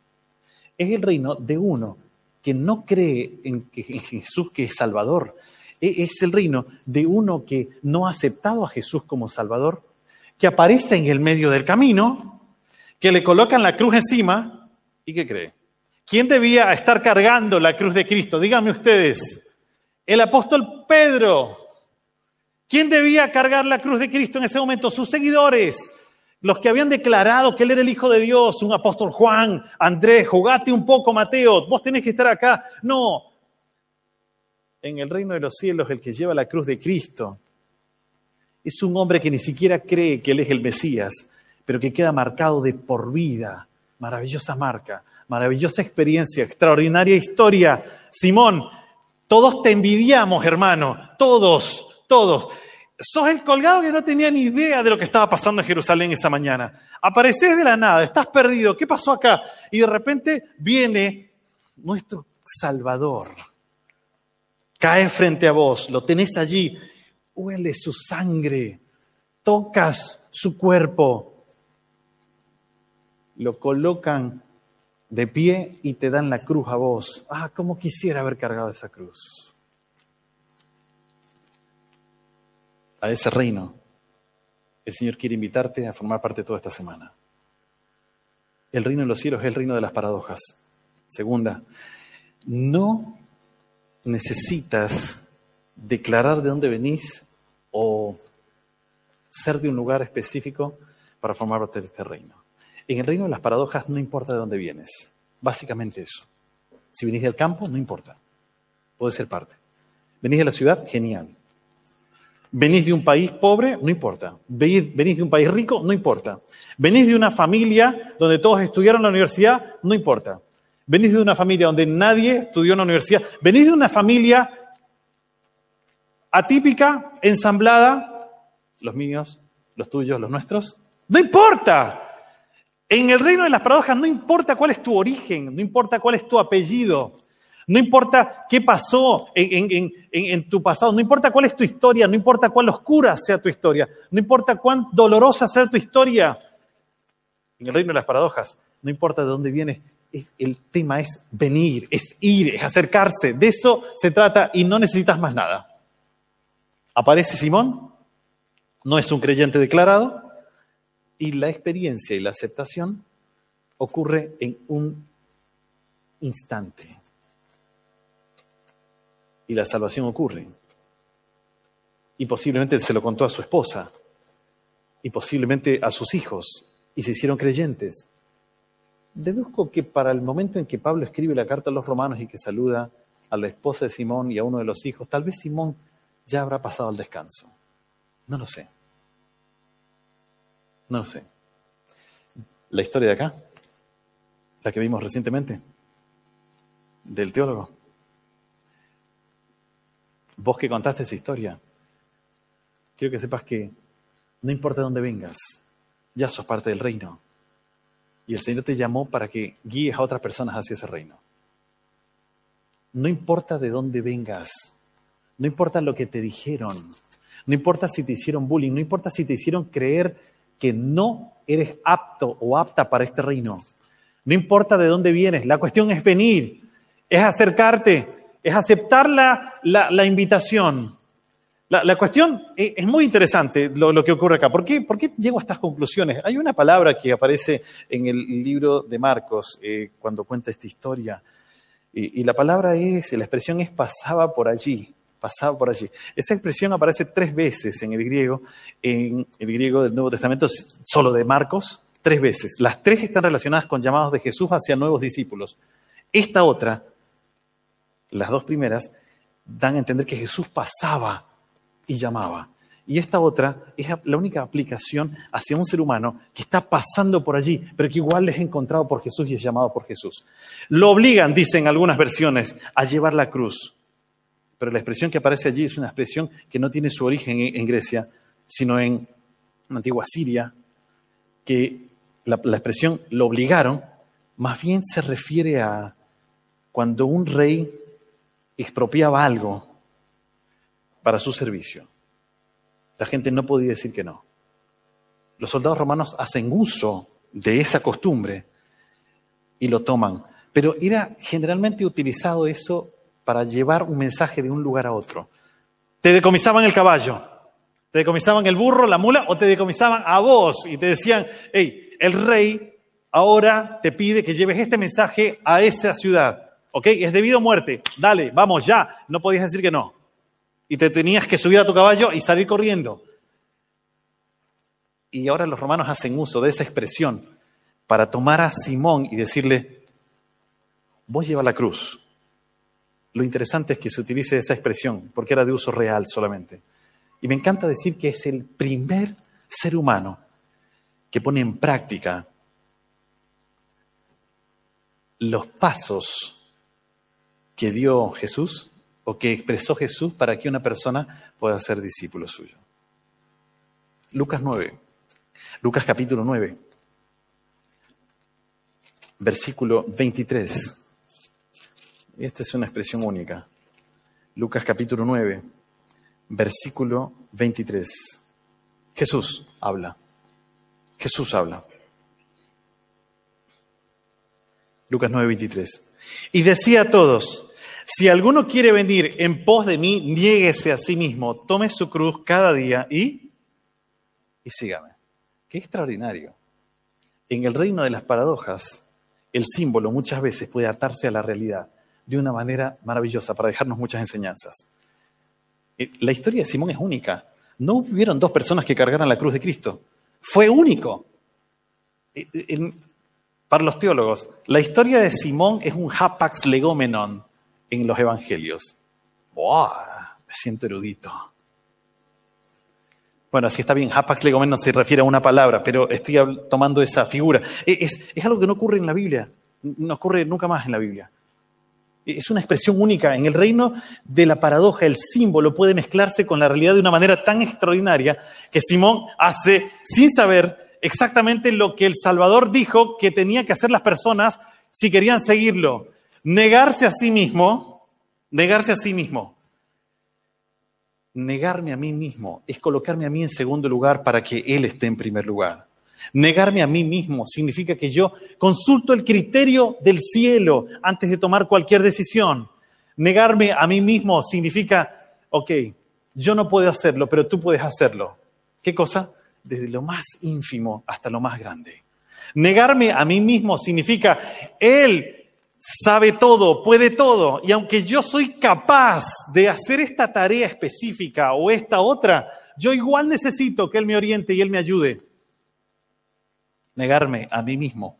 Speaker 1: Es el reino de uno que no cree en, en Jesús que es Salvador, es el reino de uno que no ha aceptado a Jesús como Salvador, que aparece en el medio del camino, que le colocan la cruz encima y que cree. ¿Quién debía estar cargando la cruz de Cristo? Díganme ustedes. El apóstol Pedro. ¿Quién debía cargar la cruz de Cristo en ese momento? Sus seguidores. Los que habían declarado que él era el Hijo de Dios, un apóstol Juan, Andrés, jugate un poco, Mateo, vos tenés que estar acá. No, en el reino de los cielos el que lleva la cruz de Cristo es un hombre que ni siquiera cree que Él es el Mesías, pero que queda marcado de por vida. Maravillosa marca, maravillosa experiencia, extraordinaria historia. Simón, todos te envidiamos, hermano, todos, todos. Sos el colgado que no tenía ni idea de lo que estaba pasando en Jerusalén esa mañana. Apareces de la nada, estás perdido, ¿qué pasó acá? Y de repente viene nuestro Salvador cae frente a vos, lo tenés allí, huele su sangre, tocas su cuerpo, lo colocan de pie y te dan la cruz a vos. Ah, cómo quisiera haber cargado esa cruz. A ese reino, el Señor quiere invitarte a formar parte toda esta semana. El reino de los cielos es el reino de las paradojas. Segunda, no necesitas declarar de dónde venís o ser de un lugar específico para formar parte de este reino. En el reino de las paradojas no importa de dónde vienes, básicamente eso. Si venís del campo, no importa, puede ser parte. Venís de la ciudad, genial. Venís de un país pobre, no importa. Venís de un país rico, no importa. Venís de una familia donde todos estudiaron en la universidad, no importa venís de una familia donde nadie estudió en la universidad, venís de una familia atípica, ensamblada, los míos, los tuyos, los nuestros, no importa. En el reino de las paradojas no importa cuál es tu origen, no importa cuál es tu apellido, No importa qué pasó en, tu pasado, no importa cuál es tu historia, no importa cuán oscura sea tu historia, no importa cuán dolorosa sea tu historia. En el reino de las paradojas, no importa de dónde vienes, el tema es venir, es ir, es acercarse. De eso se trata y no necesitas más nada. Aparece Simón, no es un creyente declarado, y la experiencia y la aceptación ocurre en un instante. Y la salvación ocurre. Y posiblemente se lo contó a su esposa, y posiblemente a sus hijos, y se hicieron creyentes. Deduzco que para el momento en que Pablo escribe la carta a los romanos y que saluda a la esposa de Simón y a uno de los hijos, tal vez Simón ya habrá pasado al descanso. No lo sé. No lo sé. La historia de acá, la que vimos recientemente, del teólogo. Vos que contaste esa historia, quiero que sepas que no importa dónde vengas, ya sos parte del reino. Y el Señor te llamó para que guíes a otras personas hacia ese reino. No importa de dónde vengas, no importa lo que te dijeron, no importa si te hicieron bullying, no importa si te hicieron creer que no eres apto o apta para este reino. No importa de dónde vienes, la cuestión es venir, es acercarte, es aceptar la, la, invitación. La, cuestión es muy interesante lo, que ocurre acá. ¿Por qué, ¿Por qué, llego a estas conclusiones? Hay una palabra que aparece en el libro de Marcos eh, cuando cuenta esta historia. Y, y, la palabra es, la expresión es pasaba por allí, pasaba por allí. Esa expresión aparece tres veces en el griego, en el griego del Nuevo Testamento, solo de Marcos, tres veces. Las tres están relacionadas con llamados de Jesús hacia nuevos discípulos. Esta otra, las dos primeras, dan a entender que Jesús pasaba y llamaba. Y esta otra es la única aplicación hacia un ser humano que está pasando por allí, pero que igual es encontrado por Jesús y es llamado por Jesús. Lo obligan, dicen algunas versiones, a llevar la cruz. Pero la expresión que aparece allí es una expresión que no tiene su origen en Grecia, sino en antigua Siria, que la, la expresión lo obligaron, más bien se refiere a cuando un rey expropiaba algo para su servicio. La gente no podía decir que no. Los soldados romanos hacen uso de esa costumbre y lo toman. Pero era generalmente utilizado eso para llevar un mensaje de un lugar a otro. Te decomisaban el caballo, te decomisaban el burro, la mula, o te decomisaban a vos y te decían, hey, el rey ahora te pide que lleves este mensaje a esa ciudad. ¿Ok? Es debido a muerte. Dale, vamos ya. No podías decir que no. Y te tenías que subir a tu caballo y salir corriendo. Y ahora los romanos hacen uso de esa expresión para tomar a Simón y decirle, vos lleva la cruz. Lo interesante es que se utilice esa expresión porque era de uso real solamente. Y me encanta decir que es el primer ser humano que pone en práctica los pasos que dio Jesús o que expresó Jesús para que una persona pueda ser discípulo suyo. Lucas 9, Lucas capítulo 9, versículo 23. Esta es una expresión única. Lucas capítulo 9, versículo 23. Jesús habla. Jesús habla. Lucas 9:23. Y decía a todos, si alguno quiere venir en pos de mí, niéguese a sí mismo, tome su cruz cada día y, y sígame. Qué extraordinario. En el reino de las paradojas, el símbolo muchas veces puede atarse a la realidad de una manera maravillosa para dejarnos muchas enseñanzas. Eh, la historia de Simón es única. No hubieron dos personas que cargaran la cruz de Cristo. Fue único. para los teólogos, la historia de Simón es un hapax legomenon en los evangelios. ¡Wow! Me siento erudito. Bueno, así está bien, hapax legomenon se refiere a una palabra, pero estoy tomando esa figura. E, es, es algo que no ocurre en la Biblia, no ocurre nunca más en la Biblia. Es una expresión única. En el reino de la paradoja, el símbolo puede mezclarse con la realidad de una manera tan extraordinaria que Simón hace, sin saber exactamente lo que el Salvador dijo que tenía que hacer las personas si querían seguirlo. Negarse a sí mismo, negarse a sí mismo. Negarme a mí mismo es colocarme a mí en segundo lugar para que Él esté en primer lugar. Negarme a mí mismo significa que yo consulto el criterio del cielo antes de tomar cualquier decisión. Negarme a mí mismo significa, ok, yo no puedo hacerlo, pero tú puedes hacerlo. ¿Qué cosa? Desde lo más ínfimo hasta lo más grande. Negarme a mí mismo significa, Él sabe todo, puede todo, y aunque yo soy capaz de hacer esta tarea específica o esta otra, yo igual necesito que Él me oriente y Él me ayude. Negarme a mí mismo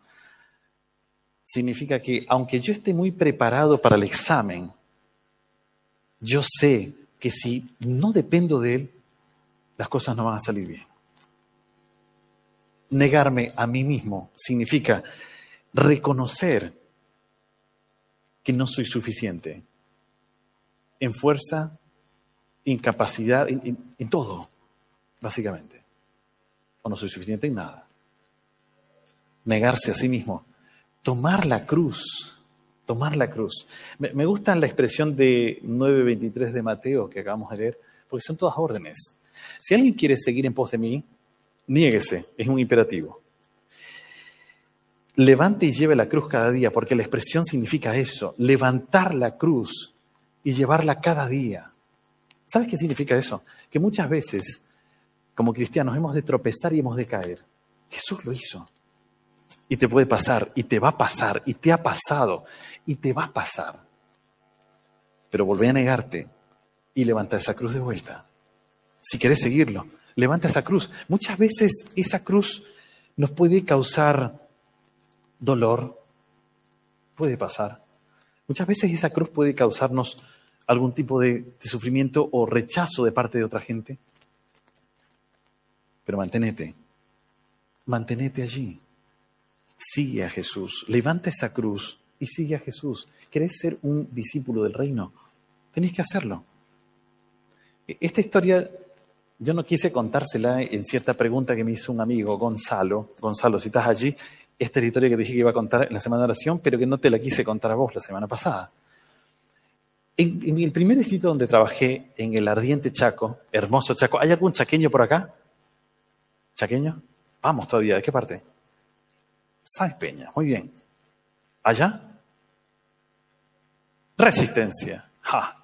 Speaker 1: significa que aunque yo esté muy preparado para el examen, yo sé que si no dependo de Él, las cosas no van a salir bien. Negarme a mí mismo significa reconocer que no soy suficiente en fuerza, en capacidad, en, todo, básicamente. O no soy suficiente en nada. Negarse a sí mismo. Tomar la cruz. Tomar la cruz. Me, me gusta la expresión de 9.23 de Mateo que acabamos de leer, porque son todas órdenes. Si alguien quiere seguir en pos de mí, niéguese, es un imperativo. Levante y lleve la cruz cada día, porque la expresión significa eso, levantar la cruz y llevarla cada día. ¿Sabes qué significa eso? Que muchas veces, como cristianos, hemos de tropezar y hemos de caer. Jesús lo hizo. Y te puede pasar, y te va a pasar, y te ha pasado, y te va a pasar. Pero volvé a negarte y levanta esa cruz de vuelta si querés seguirlo. Levanta esa cruz. Muchas veces esa cruz nos puede causar dolor. Puede pasar. Muchas veces esa cruz puede causarnos algún tipo de, sufrimiento o rechazo de parte de otra gente. Pero manténete. Manténete allí. Sigue a Jesús. Levanta esa cruz y sigue a Jesús. ¿Querés ser un discípulo del reino? Tenés que hacerlo. Esta historia yo no quise contársela en cierta pregunta que me hizo un amigo, Gonzalo. Gonzalo, si estás allí, esta historia que te dije que iba a contar en la semana de oración, pero que no te la quise contar a vos la semana pasada. En, el primer distrito donde trabajé, en el ardiente Chaco, hermoso Chaco, ¿hay algún chaqueño por acá? ¿Chaqueño? Vamos todavía, ¿de qué parte? Sáenz Peña, muy bien. ¿Allá? Resistencia. Ja,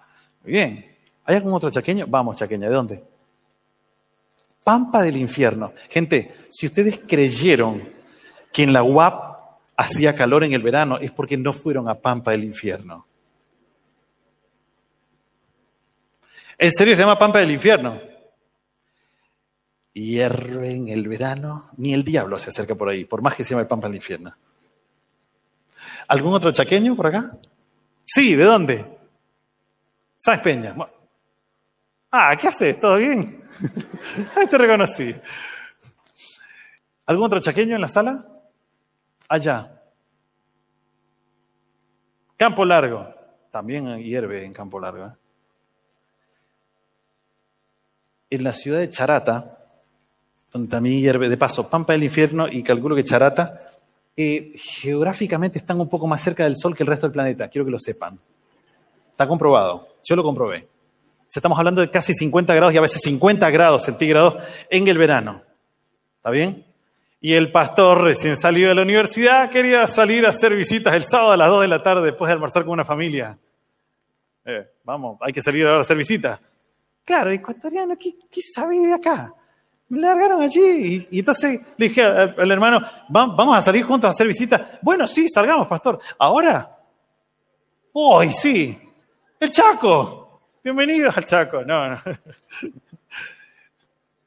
Speaker 1: muy bien. ¿Hay algún otro chaqueño? Vamos, chaqueña, ¿de dónde? Pampa del infierno. Gente, si ustedes creyeron que en la UAP hacía calor en el verano, es porque no fueron a Pampa del infierno. ¿En serio se llama Pampa del infierno? Hierve en el verano, ni el diablo se acerca por ahí, por más que se llame Pampa del infierno. ¿Algún otro chaqueño por acá? Sí, ¿de dónde? Sáenz Peña. Ah, ¿qué haces? ¿Todo bien? Ahí te reconocí. ¿Algún otro chaqueño en la sala? Allá. Campo Largo. También hierve en Campo Largo. ¿eh? En la ciudad de Charata, donde también hierve, de paso, Pampa del Infierno y calculo que Charata, eh, geográficamente están un poco más cerca del Sol que el resto del planeta. Quiero que lo sepan. Está comprobado. Yo lo comprobé. Estamos hablando de casi 50 grados y a veces 50 grados centígrados en el verano. ¿Está bien? Y el pastor recién salido de la universidad quería salir a hacer visitas el sábado a las 2 de la tarde después de almorzar con una familia. Eh, vamos, hay que salir ahora a hacer visitas. Claro, ecuatoriano, ¿qué, qué sabe de acá? Me largaron allí. Y, entonces le dije al, hermano, vamos a salir juntos a hacer visitas. Bueno, sí, salgamos, pastor. ¿Ahora? Hoy sí. El Chaco. Bienvenidos al Chaco. No, no.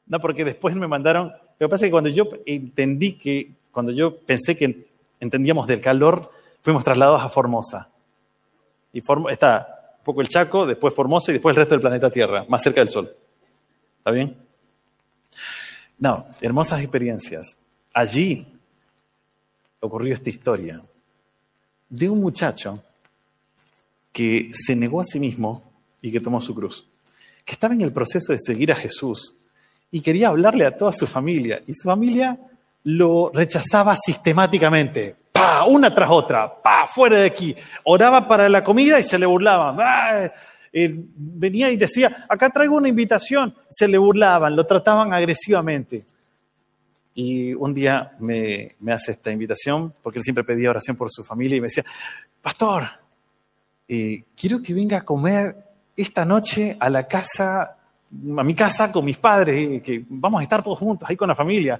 Speaker 1: No, porque después me mandaron. Lo que pasa es que cuando yo entendí que, cuando yo pensé que entendíamos del calor, fuimos trasladados a Formosa. Y está un poco el Chaco, después Formosa y después el resto del planeta Tierra, más cerca del Sol. ¿Está bien? No, hermosas experiencias. Allí ocurrió esta historia de un muchacho que se negó a sí mismo y que tomó su cruz, que estaba en el proceso de seguir a Jesús y quería hablarle a toda su familia y su familia lo rechazaba sistemáticamente. pa, una tras otra, pa, fuera de aquí. Oraba para la comida y se le burlaban. ¡Ah! Eh, venía y decía, acá traigo una invitación. Se le burlaban, lo trataban agresivamente. Y un día me, me hace esta invitación, porque él siempre pedía oración por su familia y me decía, pastor, eh, quiero que venga a comer esta noche a la casa, a mi casa con mis padres, eh, que vamos a estar todos juntos ahí con la familia.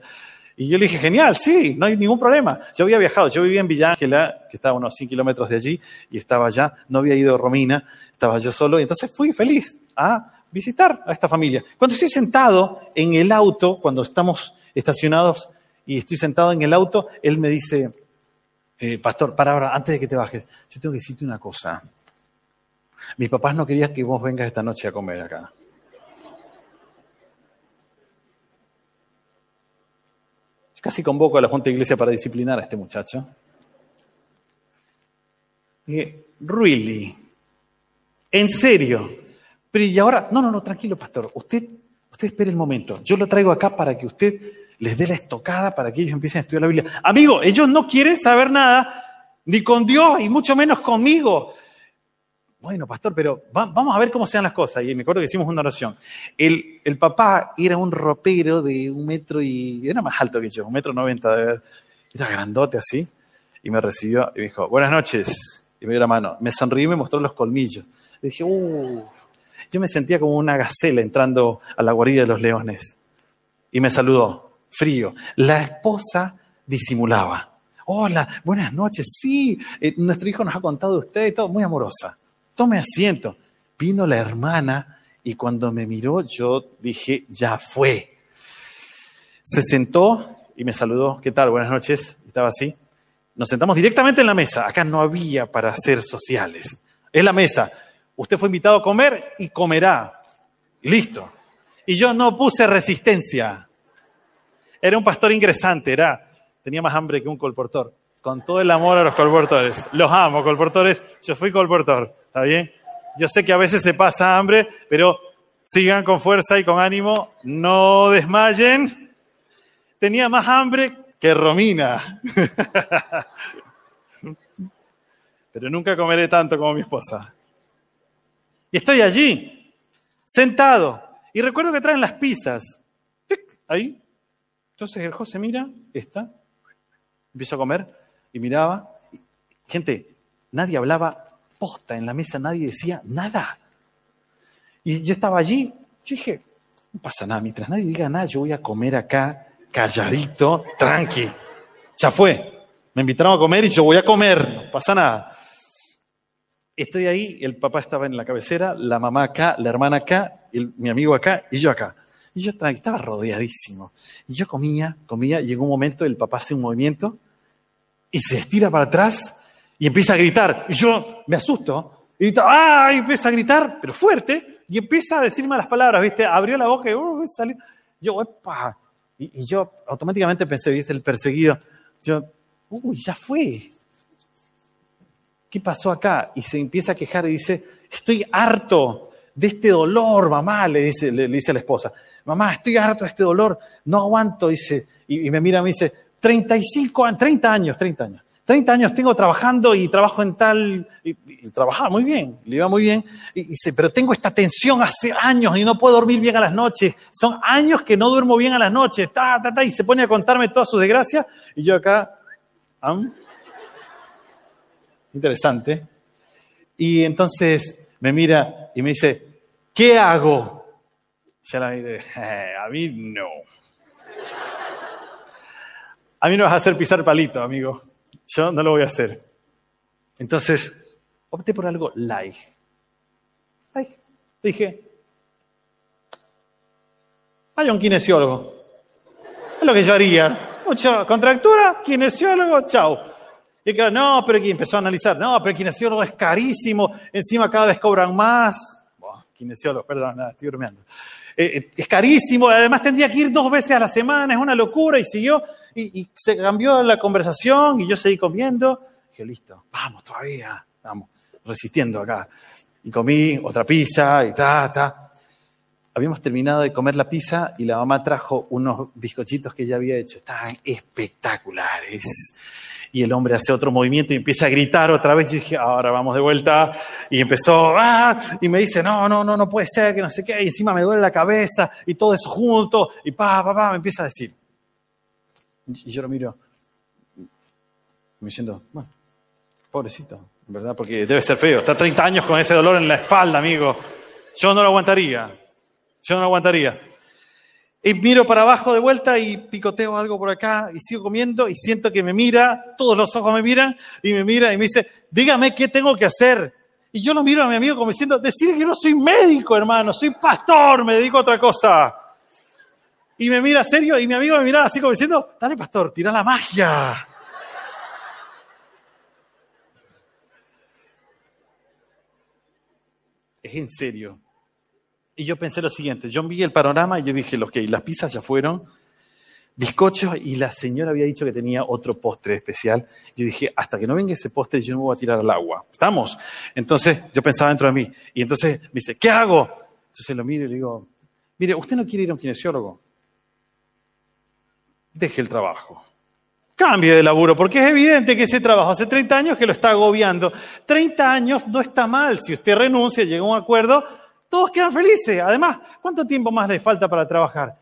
Speaker 1: Y yo le dije, genial, sí, no hay ningún problema. Yo había viajado, yo vivía en Villa Ángela, que estaba a unos 100 kilómetros de allí, y estaba allá, no había ido a Romina, estaba yo solo, y entonces fui feliz a visitar a esta familia. Cuando estoy sentado en el auto, cuando estamos estacionados y estoy sentado en el auto, él me dice, eh, pastor, para ahora, antes de que te bajes, yo tengo que decirte una cosa. Mis papás no querían que vos vengas esta noche a comer acá. Yo casi convoco a la Junta de Iglesia para disciplinar a este muchacho. Dije, really, en serio. Pero y ahora, no, no, no, tranquilo, pastor. Usted, usted espere el momento. Yo lo traigo acá para que usted les dé la estocada para que ellos empiecen a estudiar la Biblia. Amigo, ellos no quieren saber nada ni con Dios y mucho menos conmigo. Bueno, pastor, pero vamos a ver cómo sean las cosas. Y me acuerdo que hicimos una oración. El, papá era un ropero de un metro y... Era más alto que yo, un metro noventa de ver. Era grandote así. Y me recibió y me dijo, buenas noches. Y me dio la mano. Me sonrió y me mostró los colmillos. Dije, uff. Yo me sentía como una gacela entrando a la guarida de los leones. Y me saludó, frío. La esposa disimulaba. Hola, buenas noches. Sí, eh, nuestro hijo nos ha contado de usted y todo, muy amorosa tome asiento. Vino la hermana y cuando me miró yo dije, ya fue. Se sentó y me saludó, ¿qué tal? Buenas noches. Estaba así. Nos sentamos directamente en la mesa. Acá no había para ser sociales. Es la mesa. Usted fue invitado a comer y comerá. Listo. Y yo no puse resistencia. Era un pastor ingresante, era, tenía más hambre que un colportor. Con todo el amor a los colportores. Los amo, colportores. Yo fui colportor. ¿Está bien? Yo sé que a veces se pasa hambre, pero sigan con fuerza y con ánimo, no desmayen. Tenía más hambre que Romina. pero nunca comeré tanto como mi esposa. Y estoy allí, sentado, y recuerdo que traen las pizzas. Ahí. Entonces el José mira, está, empiezo a comer miraba. Gente, nadie hablaba posta en la mesa, nadie decía nada. Y yo estaba allí, yo dije, no pasa nada, mientras nadie diga nada, yo voy a comer acá, calladito, tranqui. Ya fue. Me invitaron a comer y yo voy a comer, no pasa nada. Estoy ahí, el papá estaba en la cabecera, la mamá acá, la hermana acá, mi amigo acá y yo acá. Y yo estaba rodeadísimo. Y yo comía, comía, llegó un momento, el papá hace un movimiento y se estira para atrás y empieza a gritar. Y yo me asusto. Y ¡ah! Y empieza a gritar, pero fuerte. Y empieza a decirme las palabras, ¿viste? Abrió la boca y uh, salió. Yo, ¡epa! Y, y, yo automáticamente pensé, ¿viste? El perseguido. Yo, uy, ya fue. ¿Qué pasó acá? Y se empieza a quejar y dice, estoy harto de este dolor, mamá, le dice, le, dice a la esposa. Mamá, estoy harto de este dolor, no aguanto, dice. Y, y me mira y me dice, 35 años, 30 años, 30 años. 30 años tengo trabajando y trabajo en tal, y, trabajaba muy bien, le iba muy bien, y, dice, pero tengo esta tensión hace años y no puedo dormir bien a las noches, son años que no duermo bien a las noches, ta, ta, ta, y se pone a contarme todas sus desgracias, y yo acá, interesante, y entonces me mira y me dice, ¿qué hago? Ya la a mí no. A mí no vas a hacer pisar palito, amigo. Yo no lo voy a hacer. Entonces, opté por algo light. Light. Dije, vaya un kinesiólogo. Es lo que yo haría. Mucha contractura, kinesiólogo, chao. Y que, no, pero que empezó a analizar, no, pero el kinesiólogo es carísimo, encima cada vez cobran más. Bueno, kinesiólogo, perdón, estoy bromeando. Eh, eh, es carísimo, además tendría que ir dos veces a la semana, es una locura, y siguió, y, se cambió la conversación, y yo seguí comiendo, dije, listo, vamos todavía, vamos, resistiendo acá. Y comí otra pizza, y ta, ta. Habíamos terminado de comer la pizza y la mamá trajo unos bizcochitos que ella había hecho, estaban espectaculares. Y el hombre hace otro movimiento y empieza a gritar otra vez. Yo dije, ahora vamos de vuelta. Y empezó, ¡ah! Y me dice, no, no, no, no puede ser, que no sé qué. Y encima me duele la cabeza y todo eso junto. Y pa, pa, pa, me empieza a decir. Y yo lo miro, me diciendo, bueno, pobrecito, ¿verdad? Porque debe ser feo. Está 30 años con ese dolor en la espalda, amigo. Yo no lo aguantaría. Yo no lo aguantaría. Y miro para abajo de vuelta y picoteo algo por acá y sigo comiendo y siento que me mira, todos los ojos me miran y me mira y me dice, dígame qué tengo que hacer. Y yo lo miro a mi amigo como diciendo, decir que no soy médico, hermano, soy pastor, me dedico a otra cosa. Y me mira serio y mi amigo me mira así como diciendo, dale pastor, tira la magia. Es en serio. Y yo pensé lo siguiente, yo vi el panorama y yo dije, ok, las pizzas ya fueron, bizcochos, y la señora había dicho que tenía otro postre especial. Yo dije, hasta que no venga ese postre, yo no me voy a tirar al agua. ¿Estamos? Entonces, yo pensaba dentro de mí. Y entonces me dice, ¿qué hago? Entonces lo miro y le digo, mire, ¿usted no quiere ir a un kinesiólogo? Deje el trabajo. Cambie de laburo, porque es evidente que ese trabajo hace 30 años que lo está agobiando. 30 años no está mal. Si usted renuncia, llega a un acuerdo, todos quedan felices. Además, ¿cuánto tiempo más le falta para trabajar?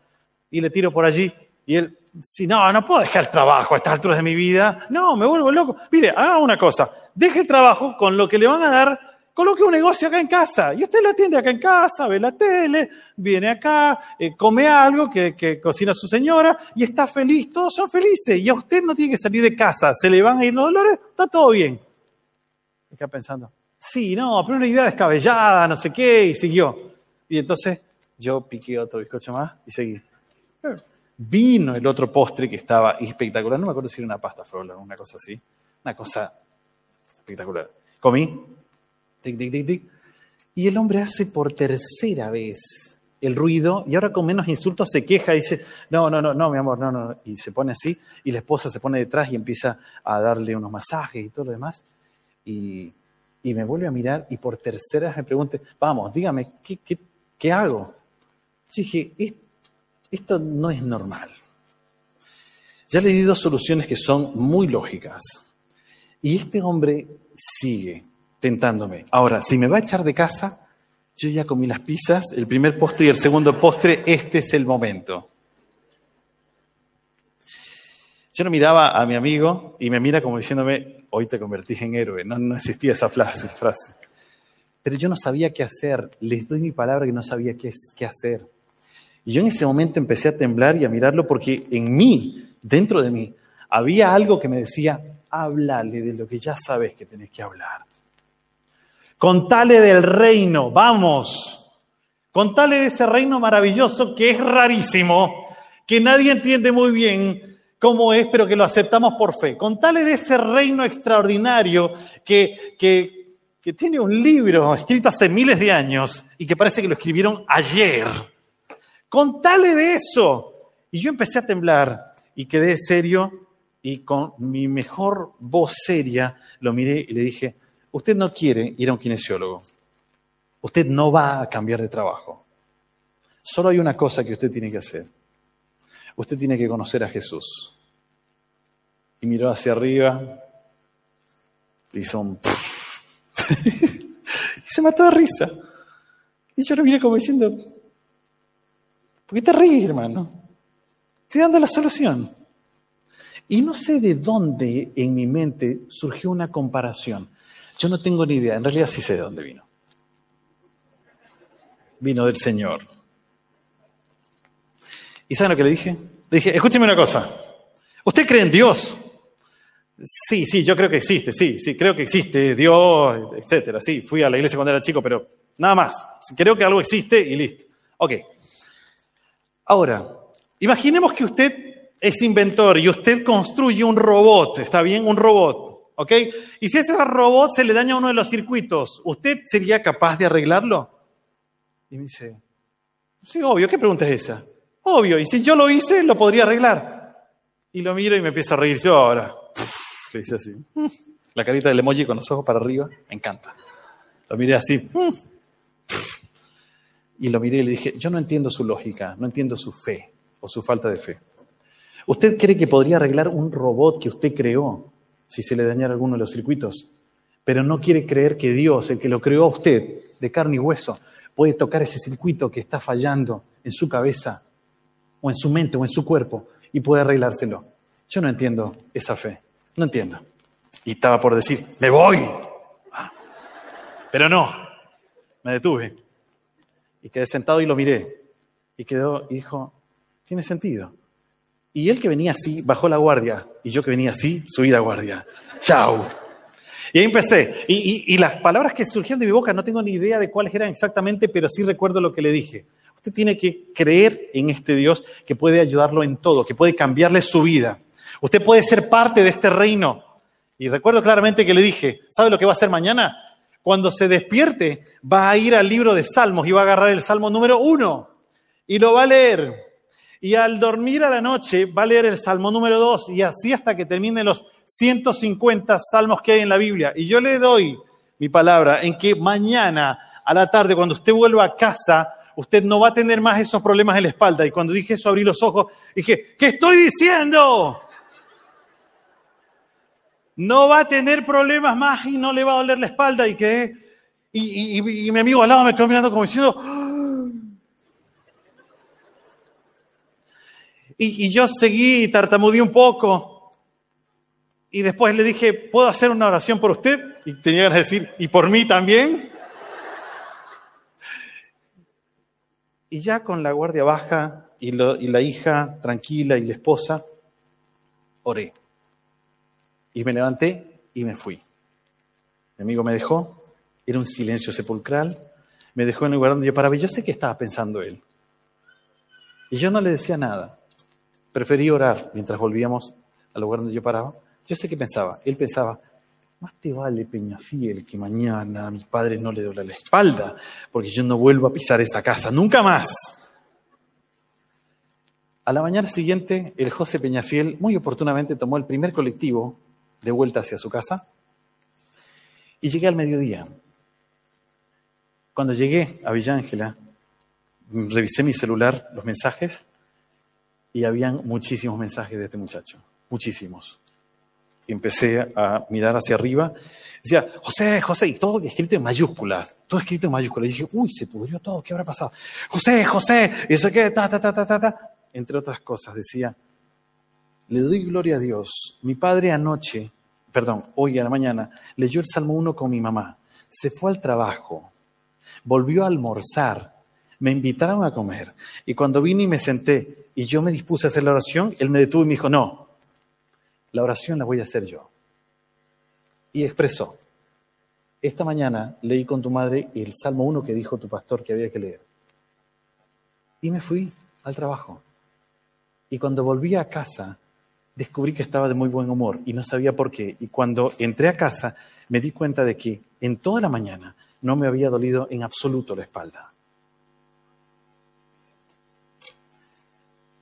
Speaker 1: Y le tiro por allí. Y él, si no, no puedo dejar el trabajo a estas alturas de mi vida. No, me vuelvo loco. Mire, haga una cosa. Deje el trabajo con lo que le van a dar, coloque un negocio acá en casa. Y usted lo atiende acá en casa, ve la tele, viene acá, eh, come algo que, cocina su señora y está feliz. Todos son felices. Y a usted no tiene que salir de casa. Se le van a ir los dolores, está todo bien. Está pensando, Sí, no, pero una idea descabellada, no sé qué, y siguió. Y entonces yo piqué otro bizcocho más y seguí. Vino el otro postre que estaba espectacular. No me acuerdo si era una pasta frola, una cosa así. Una cosa espectacular. Comí. Tic, tic, tic, tic. Y el hombre hace por tercera vez el ruido y ahora con menos insultos se queja y dice, no, no, no, no, mi amor, no, no. Y se pone así y la esposa se pone detrás y empieza a darle unos masajes y todo lo demás. Y y me vuelve a mirar y por tercera me pregunta, vamos, dígame, ¿qué, qué, qué hago? Yo dije, esto no es normal. Ya le di dos soluciones que son muy lógicas. Y este hombre sigue tentándome. Ahora, si me va a echar de casa, yo ya comí las pizzas, el primer postre y el segundo postre, este es el momento. Yo no miraba a mi amigo y me mira como diciéndome, hoy te convertís en héroe. No, existía esa frase, frase. Pero yo no sabía qué hacer. Les doy mi palabra que no sabía qué, qué hacer. Y yo en ese momento empecé a temblar y a mirarlo porque en mí, dentro de mí, había algo que me decía, háblale de lo que ya sabes que tenés que hablar. Contale del reino, vamos. Contale de ese reino maravilloso que es rarísimo, que nadie entiende muy bien, cómo es, pero que lo aceptamos por fe. Contale de ese reino extraordinario que, que, que tiene un libro escrito hace miles de años y que parece que lo escribieron ayer. Contale de eso. Y yo empecé a temblar y quedé serio y con mi mejor voz seria lo miré y le dije, usted no quiere ir a un kinesiólogo. Usted no va a cambiar de trabajo. Solo hay una cosa que usted tiene que hacer usted tiene que conocer a Jesús. Y miró hacia arriba, hizo un... y se mató de risa. Y yo lo miré como diciendo, ¿por qué te ríes, hermano? Estoy dando la solución. Y no sé de dónde en mi mente surgió una comparación. Yo no tengo ni idea, en realidad sí sé de dónde vino. Vino del Señor. ¿Y saben lo que le dije? Le dije, escúcheme una cosa. ¿Usted cree en Dios? Sí, sí, yo creo que existe, sí, sí, creo que existe Dios, etcétera. Sí, fui a la iglesia cuando era chico, pero nada más. Creo que algo existe y listo. Ok. Ahora, imaginemos que usted es inventor y usted construye un robot, ¿está bien? Un robot, ¿ok? Y si ese robot se le daña uno de los circuitos, ¿usted sería capaz de arreglarlo? Y me dice, sí, obvio, ¿qué pregunta es esa? Obvio, y si yo lo hice, lo podría arreglar. Y lo miro y me empiezo a reír yo ahora. Que dice así. La carita del emoji con los ojos para arriba, me encanta. Lo miré así. Y lo miré y le dije, yo no entiendo su lógica, no entiendo su fe o su falta de fe. ¿Usted cree que podría arreglar un robot que usted creó? si se le dañara alguno de los circuitos, pero no quiere creer que Dios, el que lo creó a usted de carne y hueso, puede tocar ese circuito que está fallando en su cabeza o en su mente o en su cuerpo y puede arreglárselo. Yo no entiendo esa fe, no entiendo. Y estaba por decir, me voy. Ah. Pero no, me detuve. Y quedé sentado y lo miré. Y quedó y dijo, tiene sentido. Y él que venía así, bajó la guardia. Y yo que venía así, subí la guardia. Chao. Y ahí empecé. Y, y, las palabras que surgieron de mi boca no tengo ni idea de cuáles eran exactamente, pero sí recuerdo lo que le dije. Tiene que creer en este Dios que puede ayudarlo en todo, que puede cambiarle su vida. Usted puede ser parte de este reino. Y recuerdo claramente que le dije, ¿sabe lo que va a hacer mañana? Cuando se despierte, va a ir al libro de Salmos y va a agarrar el Salmo número uno y lo va a leer. Y al dormir a la noche va a leer el Salmo número 2 y así hasta que termine los 150 salmos que hay en la Biblia. Y yo le doy mi palabra en que mañana a la tarde, cuando usted vuelva a casa, usted no va a tener más esos problemas en la espalda. Y cuando dije eso, abrí los ojos y dije, ¿qué estoy diciendo? No va a tener problemas más y no le va a doler la espalda. Y que y, y, y mi amigo al lado me quedó mirando como diciendo, Y, yo seguí y tartamudeé un poco. Y después le dije, ¿puedo hacer una oración por usted? Y tenía que decir, ¿y por mí también? Y ya con la guardia baja y, la hija tranquila y la esposa, oré. Y me levanté y me fui. Mi amigo me dejó, era un silencio sepulcral, me dejó en el lugar donde yo paraba y yo sé qué estaba pensando él. Y yo no le decía nada. Preferí orar mientras volvíamos al lugar donde yo paraba. Yo sé qué pensaba. Él pensaba, más te vale Peñafiel que mañana a mis padres no le duele la espalda, porque yo no vuelvo a pisar esa casa, nunca más. A la mañana siguiente, el José Peñafiel muy oportunamente tomó el primer colectivo de vuelta hacia su casa y llegué al mediodía. Cuando llegué a Villa Ángela, revisé mi celular, los mensajes, y habían muchísimos mensajes de este muchacho, muchísimos. Empecé a mirar hacia arriba. Decía, José, José, y todo escrito en mayúsculas, todo escrito en mayúsculas. Y dije, uy, se pudrió todo, ¿qué habrá pasado? José, José, y eso qué, ta, ta, ta, ta, ta, ta. Entre otras cosas, decía, le doy gloria a Dios. Mi padre anoche, perdón, hoy a la mañana, leyó el Salmo 1 con mi mamá. Se fue al trabajo, volvió a almorzar, me invitaron a comer. Y cuando vine y me senté y yo me dispuse a hacer la oración, él me detuvo y me dijo, no, la oración la voy a hacer yo. Y expresó, esta mañana leí con tu madre el Salmo 1 que dijo tu pastor que había que leer. Y me fui al trabajo. Y cuando volví a casa, descubrí que estaba de muy buen humor y no sabía por qué. Y cuando entré a casa, me di cuenta de que en toda la mañana no me había dolido en absoluto la espalda.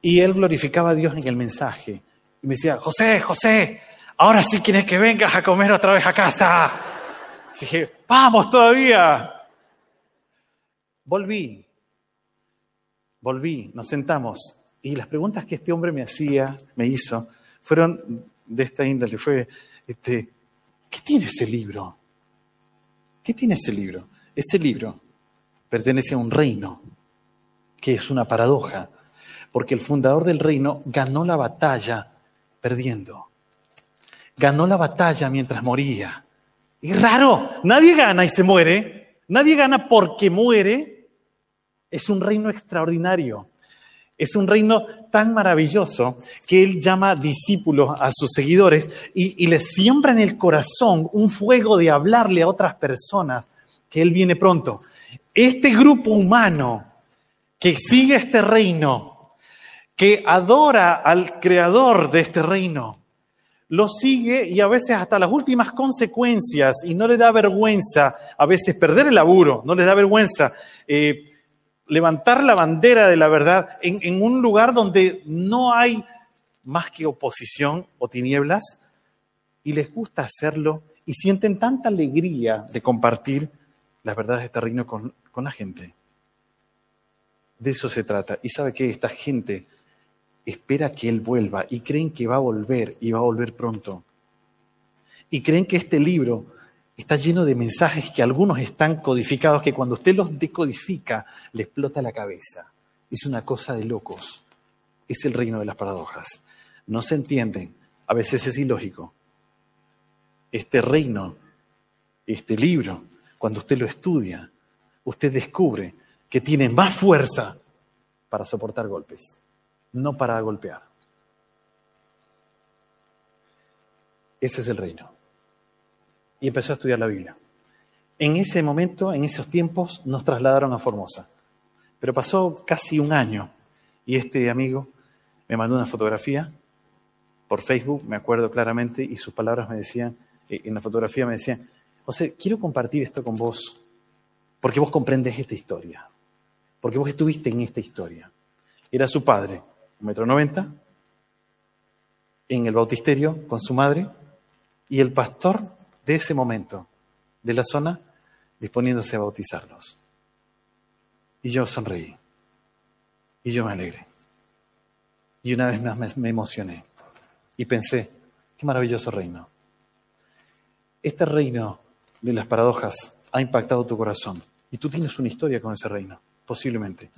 Speaker 1: Y él glorificaba a Dios en el mensaje. Y me decía, José, José, ahora sí quieres que vengas a comer otra vez a casa. Dije, vamos todavía. Volví, volví, nos sentamos. Y las preguntas que este hombre me hacía, me hizo, fueron de esta índole. Fue, este, ¿qué tiene ese libro? ¿Qué tiene ese libro? Ese libro pertenece a un reino, que es una paradoja porque el fundador del reino ganó la batalla perdiendo. Ganó la batalla mientras moría. Y raro, nadie gana y se muere. Nadie gana porque muere. Es un reino extraordinario. Es un reino tan maravilloso que él llama discípulos a sus seguidores y, y les siembra en el corazón un fuego de hablarle a otras personas que él viene pronto. Este grupo humano que sigue este reino que adora al creador de este reino, lo sigue y a veces hasta las últimas consecuencias y no le da vergüenza a veces perder el laburo, no le da vergüenza eh, levantar la bandera de la verdad en, en un lugar donde no hay más que oposición o tinieblas y les gusta hacerlo y sienten tanta alegría de compartir las verdades de este reino con, con la gente. De eso se trata. Y sabe que esta gente espera que Él vuelva y creen que va a volver y va a volver pronto. y creen que este libro está lleno de mensajes que algunos están codificados, que cuando usted los decodifica le explota la cabeza. Es una cosa de locos. Es el reino de las paradojas. No se entienden. A veces es ilógico. Este reino, este libro, cuando usted lo estudia, usted descubre que tiene más fuerza para soportar golpes, no para golpear. Ese es el reino y empezó a estudiar la Biblia. En ese momento, en esos tiempos, nos trasladaron a Formosa. Pero pasó casi un año y este amigo me mandó una fotografía por Facebook, me acuerdo claramente, y sus palabras me decían, eh, en la fotografía me decían, José, quiero compartir esto con vos, porque vos comprendes esta historia, porque vos estuviste en esta historia. Era su padre, metro noventa, en el bautisterio con su madre, y el pastor de ese momento, de la zona, disponiéndose a bautizarlos. Y yo sonreí. Y yo me alegré. Y una vez más me emocioné. Y pensé, qué maravilloso reino. Este reino de las paradojas ha impactado tu corazón. Y tú tienes una historia con ese reino, posiblemente.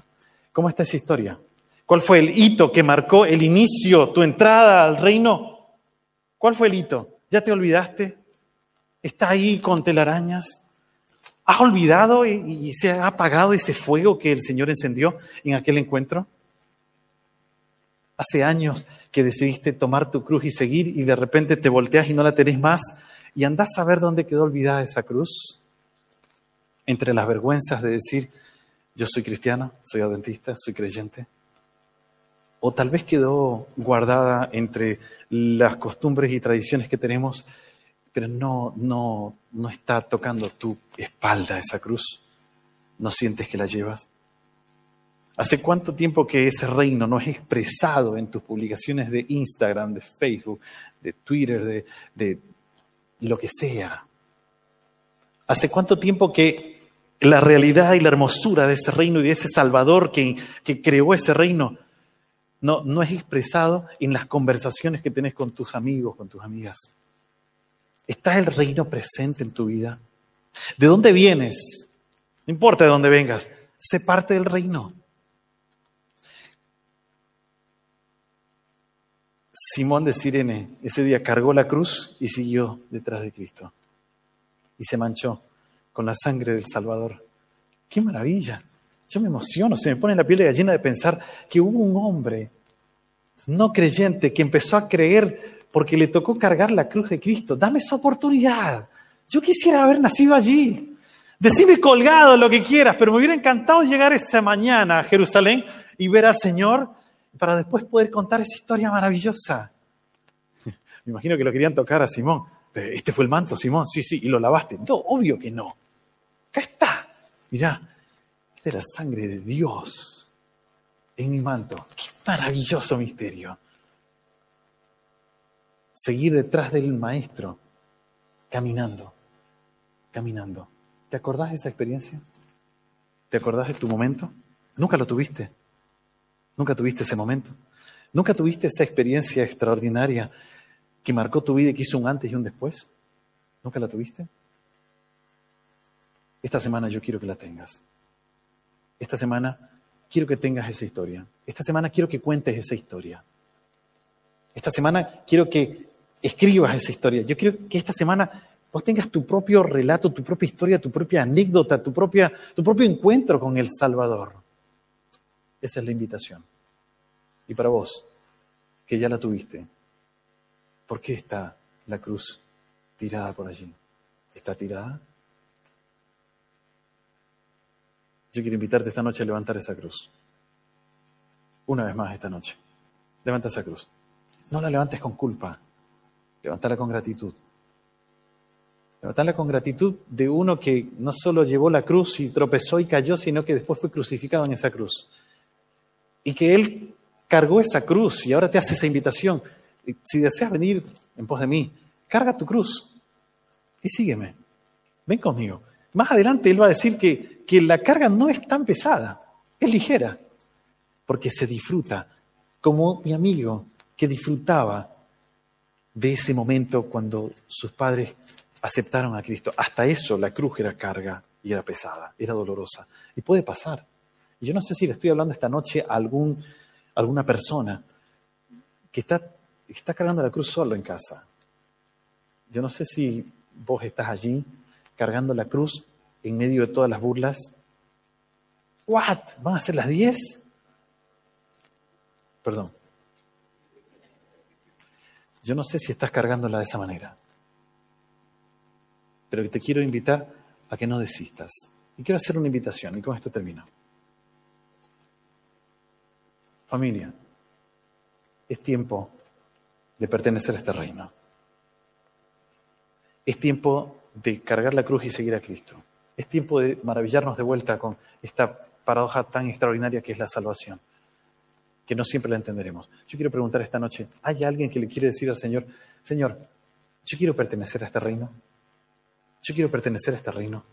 Speaker 1: ¿Cómo está esa historia? ¿Cuál fue el hito que marcó el inicio, tu entrada al reino? ¿Cuál fue el hito? ¿Ya te olvidaste? está ahí con telarañas. ¿Has olvidado y, se ha apagado ese fuego que el Señor encendió en aquel encuentro? Hace años que decidiste tomar tu cruz y seguir y de repente te volteas y no la tenés más y andás a ver dónde quedó olvidada esa cruz. Entre las vergüenzas de decir, yo soy cristiano, soy adventista, soy creyente. O tal vez quedó guardada entre las costumbres y tradiciones que tenemos pero no, no, no está tocando tu espalda esa cruz. ¿No sientes que la llevas? ¿Hace cuánto tiempo que ese reino no es expresado en tus publicaciones de Instagram, de Facebook, de Twitter, de, de lo que sea? ¿Hace cuánto tiempo que la realidad y la hermosura de ese reino y de ese Salvador que, que creó ese reino no, es expresado en las conversaciones que tenés con tus amigos, con tus amigas? ¿Está el reino presente en tu vida? ¿De dónde vienes? No importa de dónde vengas, sé parte del reino. Simón de Sirene ese día cargó la cruz y siguió detrás de Cristo. Y se manchó con la sangre del Salvador. ¡Qué maravilla! Yo me emociono, se me pone la piel de gallina de pensar que hubo un hombre no creyente que empezó a creer porque le tocó cargar la cruz de Cristo. Dame esa oportunidad. Yo quisiera haber nacido allí. Decime colgado lo que quieras, pero me hubiera encantado llegar esa mañana a Jerusalén y ver al Señor para después poder contar esa historia maravillosa. Me imagino que lo querían tocar a Simón. Este fue el manto, Simón. Sí, sí, y lo lavaste. No, obvio que no. Acá está. Mirá, esta es la sangre de Dios en mi manto. Qué maravilloso misterio seguir detrás del maestro, caminando, caminando. ¿Te acordás de esa experiencia? ¿Te acordás de tu momento? Nunca lo tuviste. Nunca tuviste ese momento. Nunca tuviste esa experiencia extraordinaria que marcó tu vida y que hizo un antes y un después. ¿Nunca la tuviste? Esta semana yo quiero que la tengas. Esta semana quiero que tengas esa historia. Esta semana quiero que cuentes esa historia. Esta semana quiero que escribas esa historia. Yo quiero que esta semana vos tengas tu propio relato, tu propia historia, tu propia anécdota, tu, propia, tu propio encuentro con el Salvador. Esa es la invitación. Y para vos, que ya la tuviste, ¿por qué está la cruz tirada por allí? ¿Está tirada? Yo quiero invitarte esta noche a levantar esa cruz. Una vez más esta noche. Levanta esa cruz. No la levantes con culpa, levantarla con gratitud. Levantarla con gratitud de uno que no solo llevó la cruz y tropezó y cayó, sino que después fue crucificado en esa cruz. Y que Él cargó esa cruz y ahora te hace esa invitación. Si deseas venir en pos de mí, carga tu cruz y sígueme. Ven conmigo. Más adelante Él va a decir que, que la carga no es tan pesada, es ligera, porque se disfruta como mi amigo que disfrutaba de ese momento cuando sus padres aceptaron a Cristo. Hasta eso la cruz era carga y era pesada, era dolorosa. Y puede pasar. Y yo no sé si le estoy hablando esta noche a algún, alguna persona que está, está cargando la cruz solo en casa. Yo no sé si vos estás allí cargando la cruz en medio de todas las burlas. ¿What? ¿Van a ser las 10? Perdón. Yo no sé si estás cargándola de esa manera, pero te quiero invitar a que no desistas. Y quiero hacer una invitación, y con esto termino. Familia, es tiempo de pertenecer a este reino. Es tiempo de cargar la cruz y seguir a Cristo. Es tiempo de maravillarnos de vuelta con esta paradoja tan extraordinaria que es la salvación que no siempre la entenderemos. Yo quiero preguntar esta noche, ¿hay alguien que le quiere decir al Señor, Señor, yo quiero pertenecer a este reino? Yo quiero pertenecer a este reino.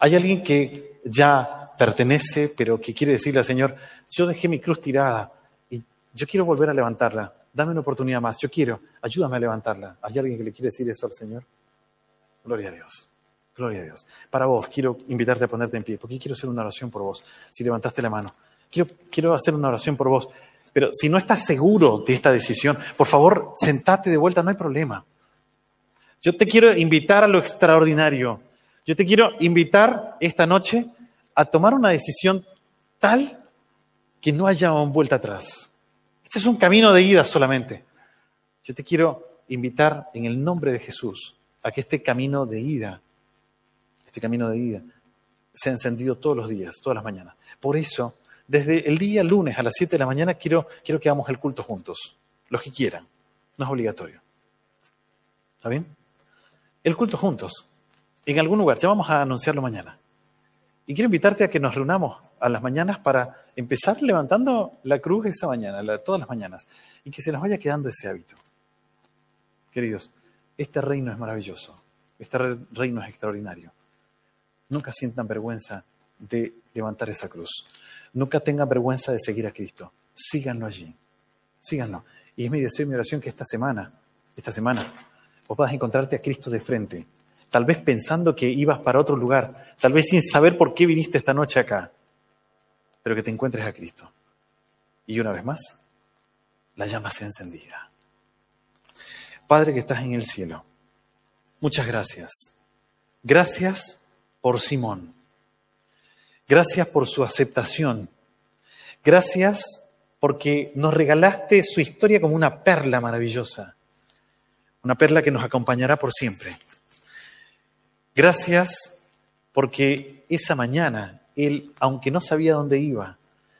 Speaker 1: ¿Hay alguien que ya pertenece, pero que quiere decirle al Señor, yo dejé mi cruz tirada y yo quiero volver a levantarla? Dame una oportunidad más, yo quiero, ayúdame a levantarla. ¿Hay alguien que le quiere decir eso al Señor? Gloria a Dios. Gloria a Dios. Para vos, quiero invitarte a ponerte en pie, porque quiero hacer una oración por vos. Si levantaste la mano quiero, hacer una oración por vos. Pero si no estás seguro de esta decisión, por favor, sentate de vuelta, no hay problema. Yo te quiero invitar a lo extraordinario. Yo te quiero invitar esta noche a tomar una decisión tal que no haya vuelta atrás. Este es un camino de ida solamente. Yo te quiero invitar en el nombre de Jesús a que este camino de ida, este camino de ida, sea encendido todos los días, todas las mañanas. Por eso desde el día lunes a las 7 de la mañana quiero, quiero que hagamos el culto juntos, los que quieran, no es obligatorio. ¿Está bien? El culto juntos, en algún lugar, ya vamos a anunciarlo mañana. Y quiero invitarte a que nos reunamos a las mañanas para empezar levantando la cruz esa mañana, todas las mañanas, y que se nos vaya quedando ese hábito. Queridos, este reino es maravilloso, este reino es extraordinario. Nunca sientan vergüenza de levantar esa cruz. Nunca tengan vergüenza de seguir a Cristo. Síganlo allí. Síganlo. Y es mi deseo y mi oración que esta semana, esta semana, vos puedas encontrarte a Cristo de frente. Tal vez pensando que ibas para otro lugar. Tal vez sin saber por qué viniste esta noche acá. Pero que te encuentres a Cristo. Y una vez más, la llama sea encendida. Padre que estás en el cielo, muchas gracias. Gracias por Simón. Gracias por su aceptación. Gracias porque nos regalaste su historia como una perla maravillosa, una perla que nos acompañará por siempre. Gracias porque esa mañana él, aunque no sabía dónde iba,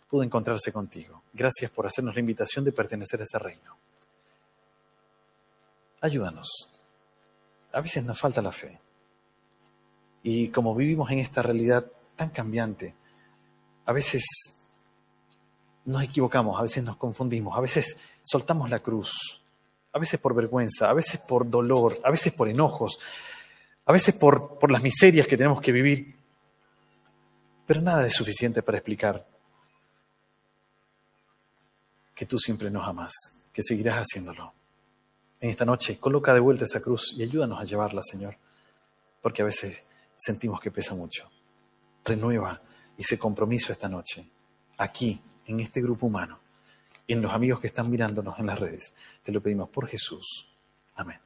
Speaker 1: pudo encontrarse contigo. Gracias por hacernos la invitación de pertenecer a ese reino. Ayúdanos. A veces nos falta la fe. Y como vivimos en esta realidad tan cambiante. A veces nos equivocamos, a veces nos confundimos, a veces soltamos la cruz, a veces por vergüenza, a veces por dolor, a veces por enojos, a veces por, por las miserias que tenemos que vivir. Pero nada es suficiente para explicar que tú siempre nos amas, que seguirás haciéndolo. En esta noche, coloca de vuelta esa cruz y ayúdanos a llevarla, Señor, porque a veces sentimos que pesa mucho renueva ese compromiso esta noche, aquí, en este grupo humano, en los amigos que están mirándonos en las redes. Te lo pedimos por Jesús. Amén.